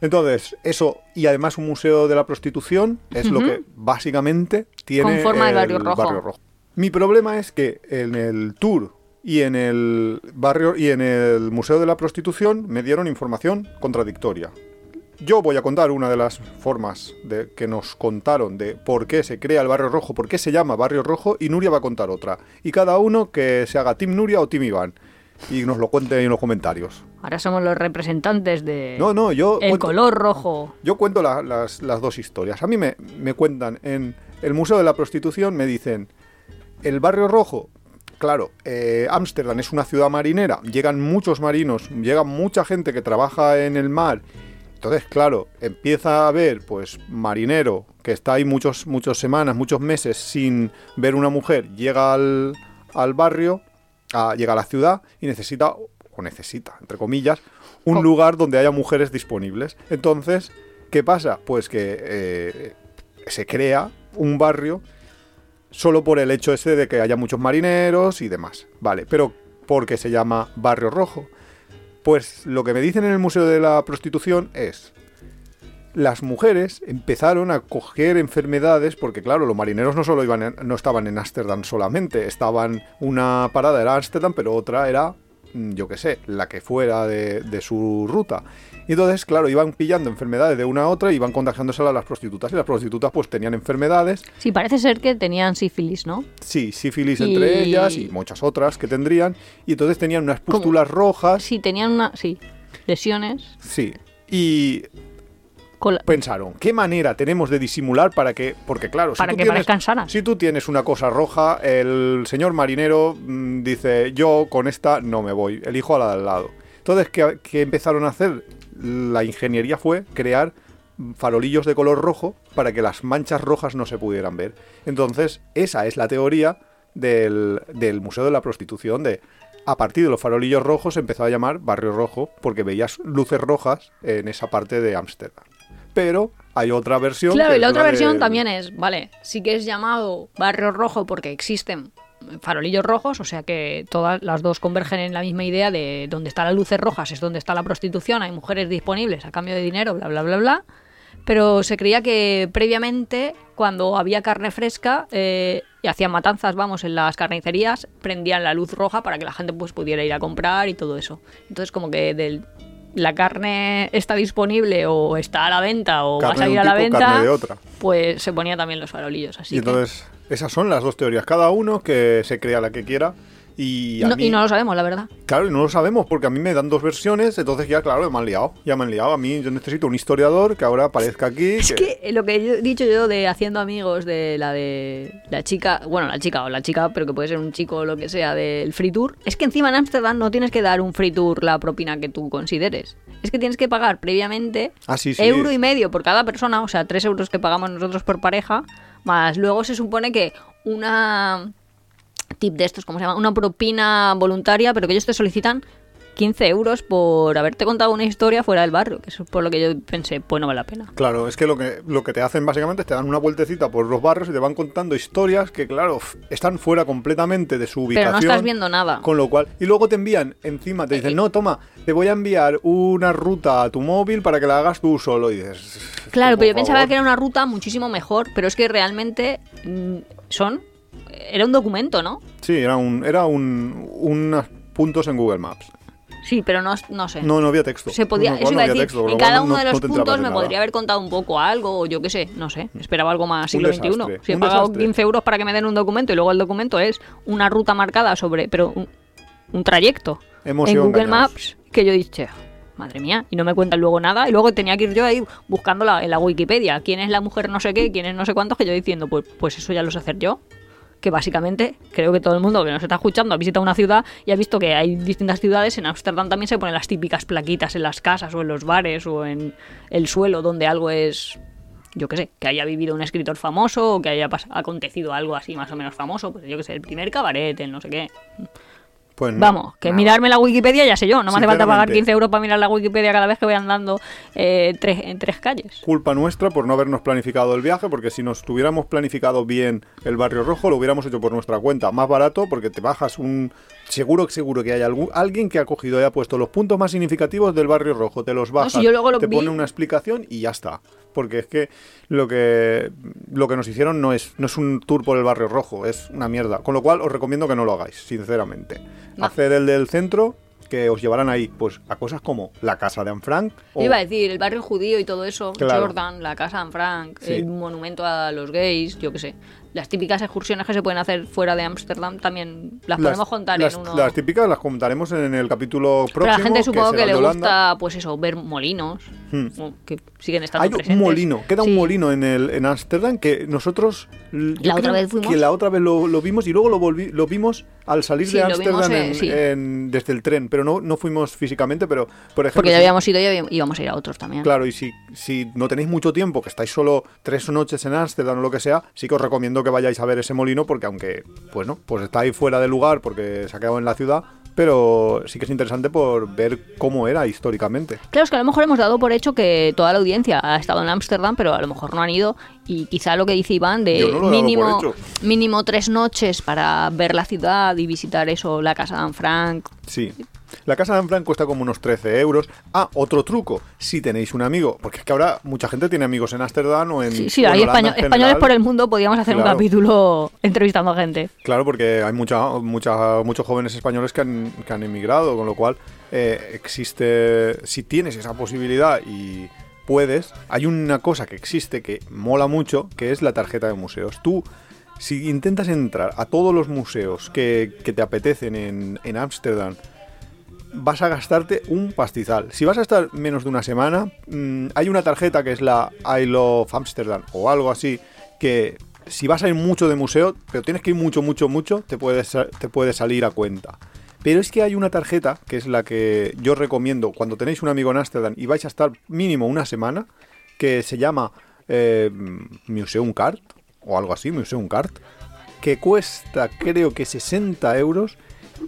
Entonces, eso, y además un museo de la prostitución es lo que básicamente tiene Conforma el Barrio Rojo. Mi problema es que en el tour y en el barrio y en el museo de la prostitución me dieron información contradictoria. Yo voy a contar una de las formas de, que nos contaron de por qué se crea el Barrio Rojo, por qué se llama Barrio Rojo, y Nuria va a contar otra. Y cada uno que se haga Team Nuria o Team Iván. Y nos lo cuente en los comentarios. Ahora somos los representantes de No, no, yo el cuento- color rojo. yo cuento la- las, las dos historias. A mí me, me cuentan en el Museo de la Prostitución, me dicen, el Barrio Rojo, claro, eh, Ámsterdam es una ciudad marinera, llegan muchos marinos, llega mucha gente que trabaja en el mar. Entonces, claro, empieza a haber, pues, marinero que está ahí muchos, muchas semanas, muchos meses sin ver una mujer, llega al, al barrio, a- llega a la ciudad y necesita, o necesita, entre comillas, un Oh. lugar donde haya mujeres disponibles. Entonces, ¿qué pasa? Pues que eh, se crea un barrio solo por el hecho ese de que haya muchos marineros y demás. Vale, pero ¿por qué se llama Barrio Rojo? Pues lo que me dicen en el Museo de la Prostitución es las mujeres empezaron a coger enfermedades porque claro, los marineros no solo iban no estaban en Ámsterdam solamente, estaban una parada era Ámsterdam, pero otra era mm, yo qué sé, la que fuera de su ruta. Y entonces, claro, iban pillando enfermedades de una a otra y iban contagiándose a las prostitutas. Y las prostitutas pues tenían enfermedades Sí, parece ser que tenían sífilis, ¿no? Sí, sífilis entre ellas y muchas otras que tendrían. Y entonces tenían unas pústulas rojas. Sí, tenían una... Sí, lesiones. Sí. Y pensaron, ¿qué manera tenemos de disimular para que, porque claro, Para tú que tienes, si tú tienes una cosa roja, el señor marinero mm, dice, yo con esta no me voy, elijo a la de al lado. Entonces, ¿qué, qué empezaron a hacer? La ingeniería fue crear farolillos de color rojo para que las manchas rojas no se pudieran ver. Entonces, esa es la teoría del, del Museo de la Prostitución, de a partir de los farolillos rojos se empezó a llamar Barrio Rojo porque veías luces rojas en esa parte de Ámsterdam. Pero hay otra versión. Claro, y la otra versión también es, vale, sí que es llamado barrio rojo porque existen farolillos rojos, o sea que todas las dos convergen en la misma idea de donde están las luces rojas es donde está la prostitución, hay mujeres disponibles a cambio de dinero, bla, bla, bla, bla. Pero se creía que previamente, cuando había carne fresca eh, y hacían matanzas, vamos, en las carnicerías, prendían la luz roja para que la gente pues pudiera ir a comprar y todo eso. Entonces como que del, la carne está disponible o está a la venta o va a salir a la tipo, venta, carne de otra. pues se ponía también los farolillos. Así Y que- entonces, esas son las dos teorías. Cada uno que se crea la que quiera. Y, a no, mí- y no lo sabemos, la verdad. Claro, y no lo sabemos porque a mí me dan dos versiones, entonces ya, claro, me han liado. Ya me han liado. A mí yo necesito un historiador que ahora aparezca aquí. Es que lo que he dicho yo de haciendo amigos de la de la chica, bueno, la chica o la chica, pero que puede ser un chico o lo que sea del free tour, es que encima en Ámsterdam no tienes que dar un free tour la propina que tú consideres. Es que tienes que pagar previamente Ah, sí, sí. euro y medio por cada persona, o sea, tres euros que pagamos nosotros por pareja, más luego se supone que una tip de estos, ¿cómo se llama? Una propina voluntaria, pero que ellos te solicitan 15 euros por haberte contado una historia fuera del barrio, que eso es por lo que yo pensé, pues no vale la pena. Claro, es que lo que lo que te hacen básicamente es te dan una vueltecita por los barrios y te van contando historias que, claro, están fuera completamente de su ubicación. Pero no estás viendo nada. Con lo cual, y luego te envían encima, te dicen, Eh, no, toma, te voy a enviar una ruta a tu móvil para que la hagas tú solo. Y dices, Claro, pero yo pensaba que era una ruta muchísimo mejor, pero es que realmente mm, son... Era un documento, ¿no? Sí, era un, era un, unos puntos en Google Maps. Sí, pero no, no sé. No, no había texto. Se podía, Con lo eso iba no a decir, texto, en cada no- uno de no los puntos me nada. podría haber contado un poco algo, o yo qué sé, no sé. Esperaba algo más siglo XXI. Si he pagado desastre. 15 euros para que me den un documento y luego el documento es una ruta marcada sobre, pero un, un trayecto Hemos en Google engañados. Maps que yo dije, madre mía, y no me cuentan luego nada. Y luego tenía que ir yo ahí buscándola en la Wikipedia. ¿Quién es la mujer no sé qué? ¿Quién es no sé cuántos? Que yo diciendo, pues, pues eso ya lo sé hacer yo. Que básicamente creo que todo el mundo que nos está escuchando ha visitado una ciudad y ha visto que hay distintas ciudades. En Ámsterdam también se ponen las típicas plaquitas en las casas o en los bares o en el suelo donde algo es yo qué sé, que haya vivido un escritor famoso o que haya acontecido algo así más o menos famoso, pues yo qué sé, el primer cabaret, el no sé qué. Pues no, Vamos, que nada. mirarme la Wikipedia ya sé yo, no me hace falta pagar Sinceramente. 15 euros para mirar la Wikipedia cada vez que voy andando eh, tres, en tres calles. Culpa nuestra por no habernos planificado el viaje, porque si nos tuviéramos planificado bien el barrio rojo, lo hubiéramos hecho por nuestra cuenta. Más barato, porque te bajas un. Seguro, seguro que hay algún, alguien que ha cogido y ha puesto los puntos más significativos del barrio rojo. Te los bajas, si yo luego lo te vi- pone una explicación y ya está. Porque es que lo que lo que nos hicieron no es, no es un tour por el barrio rojo, es una mierda. Con lo cual os recomiendo que no lo hagáis, sinceramente. No. Hacer el del centro, que os llevarán ahí, pues a cosas como la casa de Anne Frank. o- Iba a decir, el barrio judío y todo eso, Claro. Jordan, la casa Anne Frank, Sí. el monumento a los gays, yo qué sé. Las típicas excursiones que se pueden hacer fuera de Ámsterdam también las, podemos contar las- en uno. Las típicas las contaremos en el capítulo próximo. Pero a la gente supongo que, le de Holanda. gusta, pues eso, ver molinos, Hmm. o que siguen estando Hay un presentes. molino, queda Sí. un molino en el en Ámsterdam que nosotros La otra vez fuimos. que la otra vez lo, lo vimos y luego lo volví, lo vimos al salir Sí, de Ámsterdam eh, sí. desde el tren, pero no, no fuimos físicamente, pero por ejemplo Porque ya habíamos ido y íbamos a ir a otros también. Claro, y si, si no tenéis mucho tiempo, que estáis solo tres noches en Ámsterdam o lo que sea, sí que os recomiendo que vayáis a ver ese molino, porque aunque, pues no, pues está ahí fuera de lugar porque se ha quedado en la ciudad, pero sí que es interesante por ver cómo era históricamente. Claro, es que a lo mejor hemos dado por hecho que toda la audiencia ha estado en Ámsterdam, pero a lo mejor no han ido. Y quizá lo que dice Iván de no mínimo, mínimo tres noches para ver la ciudad y visitar eso, la casa de Anne Frank. Sí. La casa de Anne Frank cuesta como unos 13 euros. Ah, otro truco, si tenéis un amigo, porque es que ahora mucha gente tiene amigos en Ámsterdam o en... Sí, sí, hay Holanda español- en españoles por el mundo, podríamos hacer un Claro. capítulo entrevistando a gente. Claro, porque hay mucha, mucha, muchos jóvenes españoles que han, que han emigrado, con lo cual eh, existe, si tienes esa posibilidad y puedes, hay una cosa que existe que mola mucho, que es la tarjeta de museos. Tú, si intentas entrar a todos los museos que, que te apetecen en en Ámsterdam, vas a gastarte un pastizal. Si vas a estar menos de una semana, mm, hay una tarjeta que es la I Love Amsterdam o algo así, que si vas a ir mucho de museo, pero tienes que ir mucho, mucho, mucho, te puede, te puede salir a cuenta. Pero es que hay una tarjeta, que es la que yo recomiendo cuando tenéis un amigo en Amsterdam y vais a estar mínimo una semana, que se llama eh, Museum Card, o algo así, Museum Card, que cuesta creo que 60 euros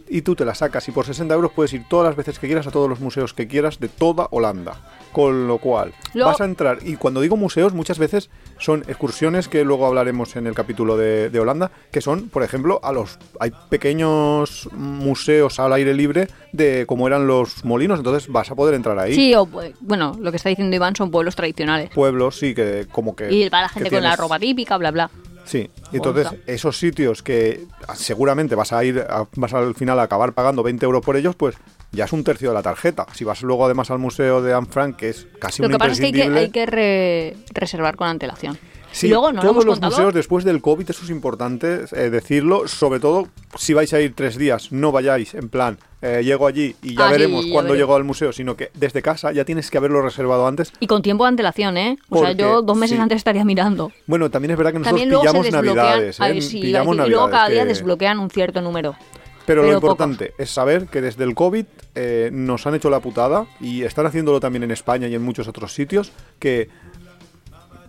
y tú te la sacas y por 60 euros puedes ir todas las veces que quieras a todos los museos que quieras de toda Holanda. Con lo cual, Lo- vas a entrar, y cuando digo museos, muchas veces son excursiones que luego hablaremos en el capítulo de, de Holanda, que son, por ejemplo, a los. Hay pequeños museos al aire libre de cómo eran los molinos, entonces vas a poder entrar ahí. Sí, o bueno, lo que está diciendo Iván son pueblos tradicionales. Pueblos, sí, que como que. Y para la gente con la ropa típica, bla, bla. Sí, entonces esos sitios que seguramente vas a ir, a- vas al final a acabar pagando 20 euros por ellos, pues ya es un tercio de la tarjeta. Si vas luego además al museo de Anne Frank, que es casi Lo un que pasa es que hay que, hay que re- reservar con antelación. Sí, y luego no todos los contado. museos después del COVID, eso es importante eh, decirlo, sobre todo si vais a ir tres días, no vayáis en plan, eh, llego allí y ya veremos ya cuándo llego al museo, sino que desde casa ya tienes que haberlo reservado antes. Y con tiempo de antelación, ¿eh? O sea, yo dos meses sí. antes estaría mirando. Bueno, también es verdad que nosotros pillamos navidades, ¿eh? Ay, sí, pillamos y luego navidades, cada día que- desbloquean un cierto número. Pero, lo importante es saber que desde el COVID eh, nos han hecho la putada y están haciéndolo también en España y en muchos otros sitios, que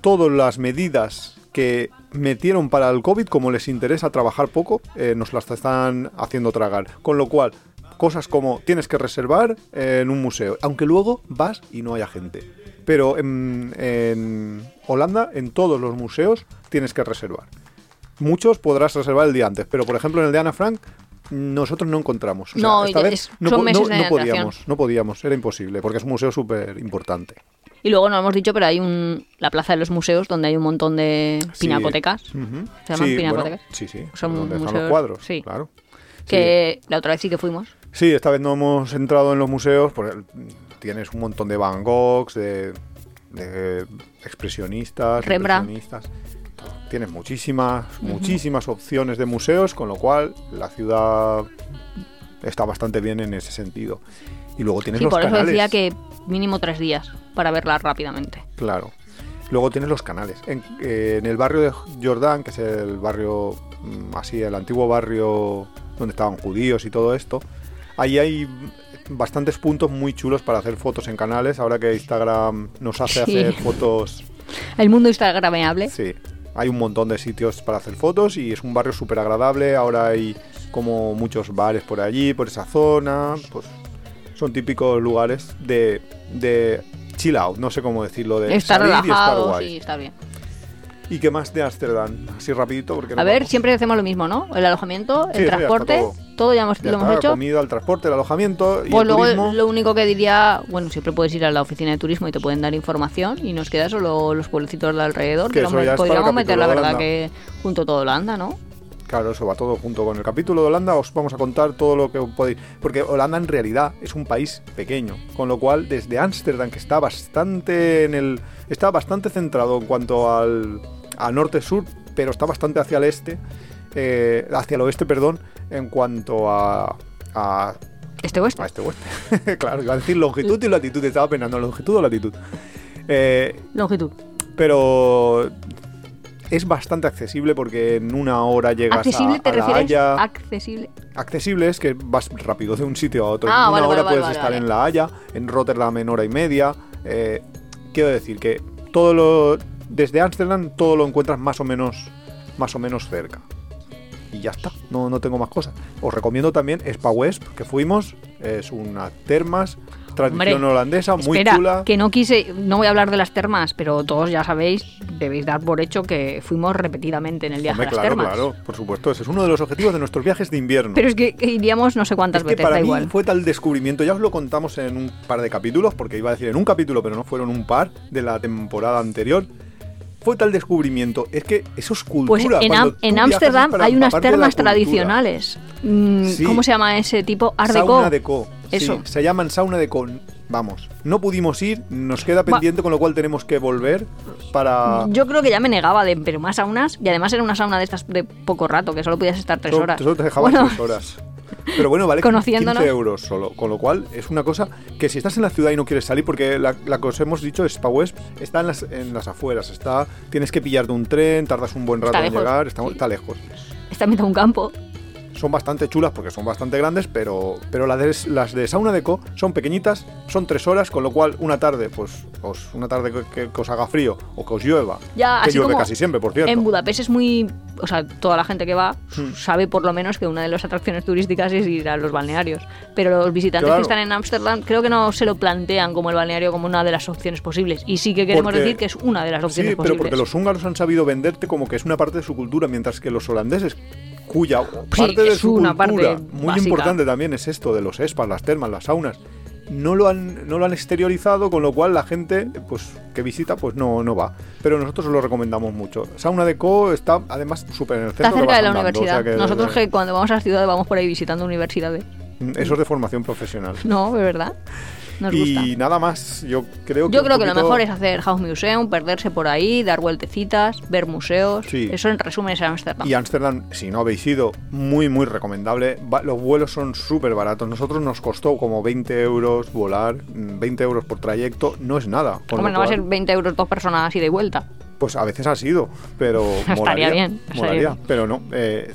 todas las medidas que metieron para el COVID, como les interesa trabajar poco, eh, nos las están haciendo tragar. Con lo cual, cosas como tienes que reservar en un museo, aunque luego vas y no haya gente. Pero en, en Holanda, en todos los museos, tienes que reservar. Muchos podrás reservar el día antes, pero por ejemplo en el de Ana Frank nosotros no encontramos. O sea, No, esta vez no, po- no- no podíamos, no podíamos, era imposible, porque es un museo súper importante. Y luego no lo hemos dicho, pero hay un la plaza de los museos donde hay un montón de pinacotecas. Ujú. ¿Se llaman Sí, pinacotecas? bueno, sí, sí. Son donde están museos- los cuadros, sí. claro. Que la otra vez sí que fuimos. Sí, esta vez no hemos entrado en los museos, porque tienes un montón de Van Goghs, de, de expresionistas, Rembrandt. impresionistas. Tienes muchísimas, muchísimas opciones de museos, con lo cual la ciudad está bastante bien en ese sentido. Y luego tienes Sí, los por eso canales. decía que mínimo tres días para verla rápidamente. Claro. Luego tienes los canales. En, eh, en el barrio de Jordán, que es el barrio, mm, así, el antiguo barrio donde estaban judíos y todo esto, ahí hay bastantes puntos muy chulos para hacer fotos en canales. Ahora que Instagram nos hace Sí. hacer fotos, [laughs] El mundo instagramable. sí, hay un montón de sitios para hacer fotos y es un barrio súper agradable. Ahora hay como muchos bares por allí, por esa zona. Pues son típicos lugares de, de chill out, no sé cómo decirlo, de Estar salir y estar relajado, guay. sí, está bien. ¿Y qué más de Ámsterdam? Así rapidito porque no A ver, vamos. siempre hacemos lo mismo, ¿no? El alojamiento, el transporte, todo. todo. ya hemos, Ya lo está, hemos hecho. La comida, el transporte, el alojamiento y Pues el luego turismo. lo único que diría, bueno, siempre puedes ir a la oficina de turismo y te pueden dar información y nos queda solo los pueblecitos de alrededor, Que que, podríamos meter la verdad que junto todo Holanda, ¿no? Claro, eso va todo junto con el capítulo de Holanda. Os vamos a contar todo lo que podéis. Porque Holanda en realidad es un país pequeño. Con lo cual, desde Ámsterdam, que está bastante en el. Está bastante centrado en cuanto al, al norte-sur, pero está bastante hacia el este. eh, hacia el oeste, perdón. En cuanto a. a Este oeste. a este oeste. [laughs] claro, iba a decir longitud y latitud. Estaba pensando longitud o latitud. Eh, Longitud. pero es bastante accesible porque en una hora llegas ¿Accesible a, te a La refieres? Haya. Accesible. Accesible es que vas rápido de un sitio a otro. Ah, en una vale, hora vale, puedes estar en La Haya, en Rotterdam en hora y media. eh, quiero decir que todo lo desde Ámsterdam todo lo encuentras más o menos más o menos cerca. Y ya está, no, no tengo más cosas. Os recomiendo también Spa West, que fuimos. Es una termas, tradición Hombre, holandesa, muy Espera, chula. que no quise, no voy a hablar de las termas, pero todos ya sabéis, debéis dar por hecho que fuimos repetidamente en el viaje Hombre, a las claro, termas. claro, por supuesto. Ese es uno de los objetivos de nuestros viajes de invierno. Pero es que iríamos no sé cuántas Es que veces, para da mí igual. fue tal descubrimiento, ya os lo contamos en un par de capítulos, porque iba a decir en un capítulo, pero no fueron un par de la temporada anterior. Fue tal descubrimiento, es que eso es Pues cultura. tú en Ámsterdam hay unas termas tradicionales. Mm, Sí. ¿Cómo se llama ese tipo? Art. Sauna Deco. Eso. Sí, se llaman sauna Deco. Vamos, no pudimos ir, nos queda pendiente, con lo cual tenemos que volver para. Yo creo que ya me negaba de pero más saunas y además era una sauna de estas de poco rato que solo podías estar tres Solo- horas. solo te dejaban Bueno, tres horas. [laughs] Pero bueno, vale Conociéndonos. 15 euros solo. Con lo cual, es una cosa que si estás en la ciudad y no quieres salir, porque la, la que os hemos dicho, Spa West está en las, en las afueras. está Tienes que pillarte un tren, tardas un buen rato Está en lejos, llegar, está, está lejos. Está en mitad de un campo. Son bastante chulas porque son bastante grandes, pero, pero las, de, las de Sauna Deco son pequeñitas, son tres horas, con lo cual una tarde, pues os, una tarde que, que- que os haga frío o que os llueva, Ya, que así llueve como casi siempre, por cierto. En Budapest es muy. O sea, toda la gente que va Hmm. sabe por lo menos que una de las atracciones turísticas es ir a los balnearios. Pero los visitantes Claro. que están en Ámsterdam creo que no se lo plantean como el balneario como una de las opciones posibles. Y sí que queremos Porque- decir que es una de las opciones Sí, pero posibles. porque los húngaros han sabido venderte como que es una parte de su cultura, mientras que los holandeses, cuya parte de es su una cultura, parte muy básica. importante también es esto de los spas, las termas, las saunas, no lo han, no lo han exteriorizado, con lo cual la gente pues que visita pues no, no va. Pero nosotros os lo recomendamos mucho. Sauna de Co está además súper en el centro. Está cerca de la andando, o sea universidad. que- Nosotros que cuando vamos a la ciudad vamos por ahí visitando universidades. Eso es de formación profesional. No, de verdad. Nos gusta. Y nada más, yo creo que. Yo creo que lo mejor es hacer House Museum, perderse por ahí, dar vueltecitas, ver museos. Sí. Eso en resumen es Ámsterdam. Y Ámsterdam, si no habéis ido, muy, muy recomendable. Va- los vuelos son súper baratos. Nosotros nos costó como 20 euros volar, mm, 20 euros por trayecto, no es nada. Hombre, no va a ser 20 euros dos personas así de vuelta. Pues a veces ha sido, pero [laughs] Estaría molaría, bien, estaría molaría, bien. pero no. eh,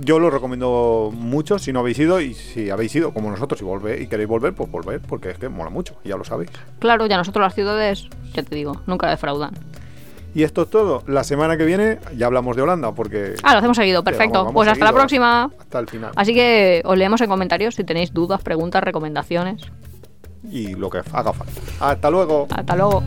yo lo recomiendo mucho si no habéis ido y si habéis ido como nosotros y, volver, y queréis volver, pues volver, porque es que mola mucho, ya lo sabéis. Claro, ya nosotros las ciudades, ya te digo, nunca defraudan. Y esto es todo. La semana que viene ya hablamos de Holanda, porque Ah, lo hacemos seguido, perfecto. vamos pues hasta la próxima. hasta el final. Así que os leemos en comentarios si tenéis dudas, preguntas, recomendaciones. Y lo que haga falta. Hasta luego. Hasta luego.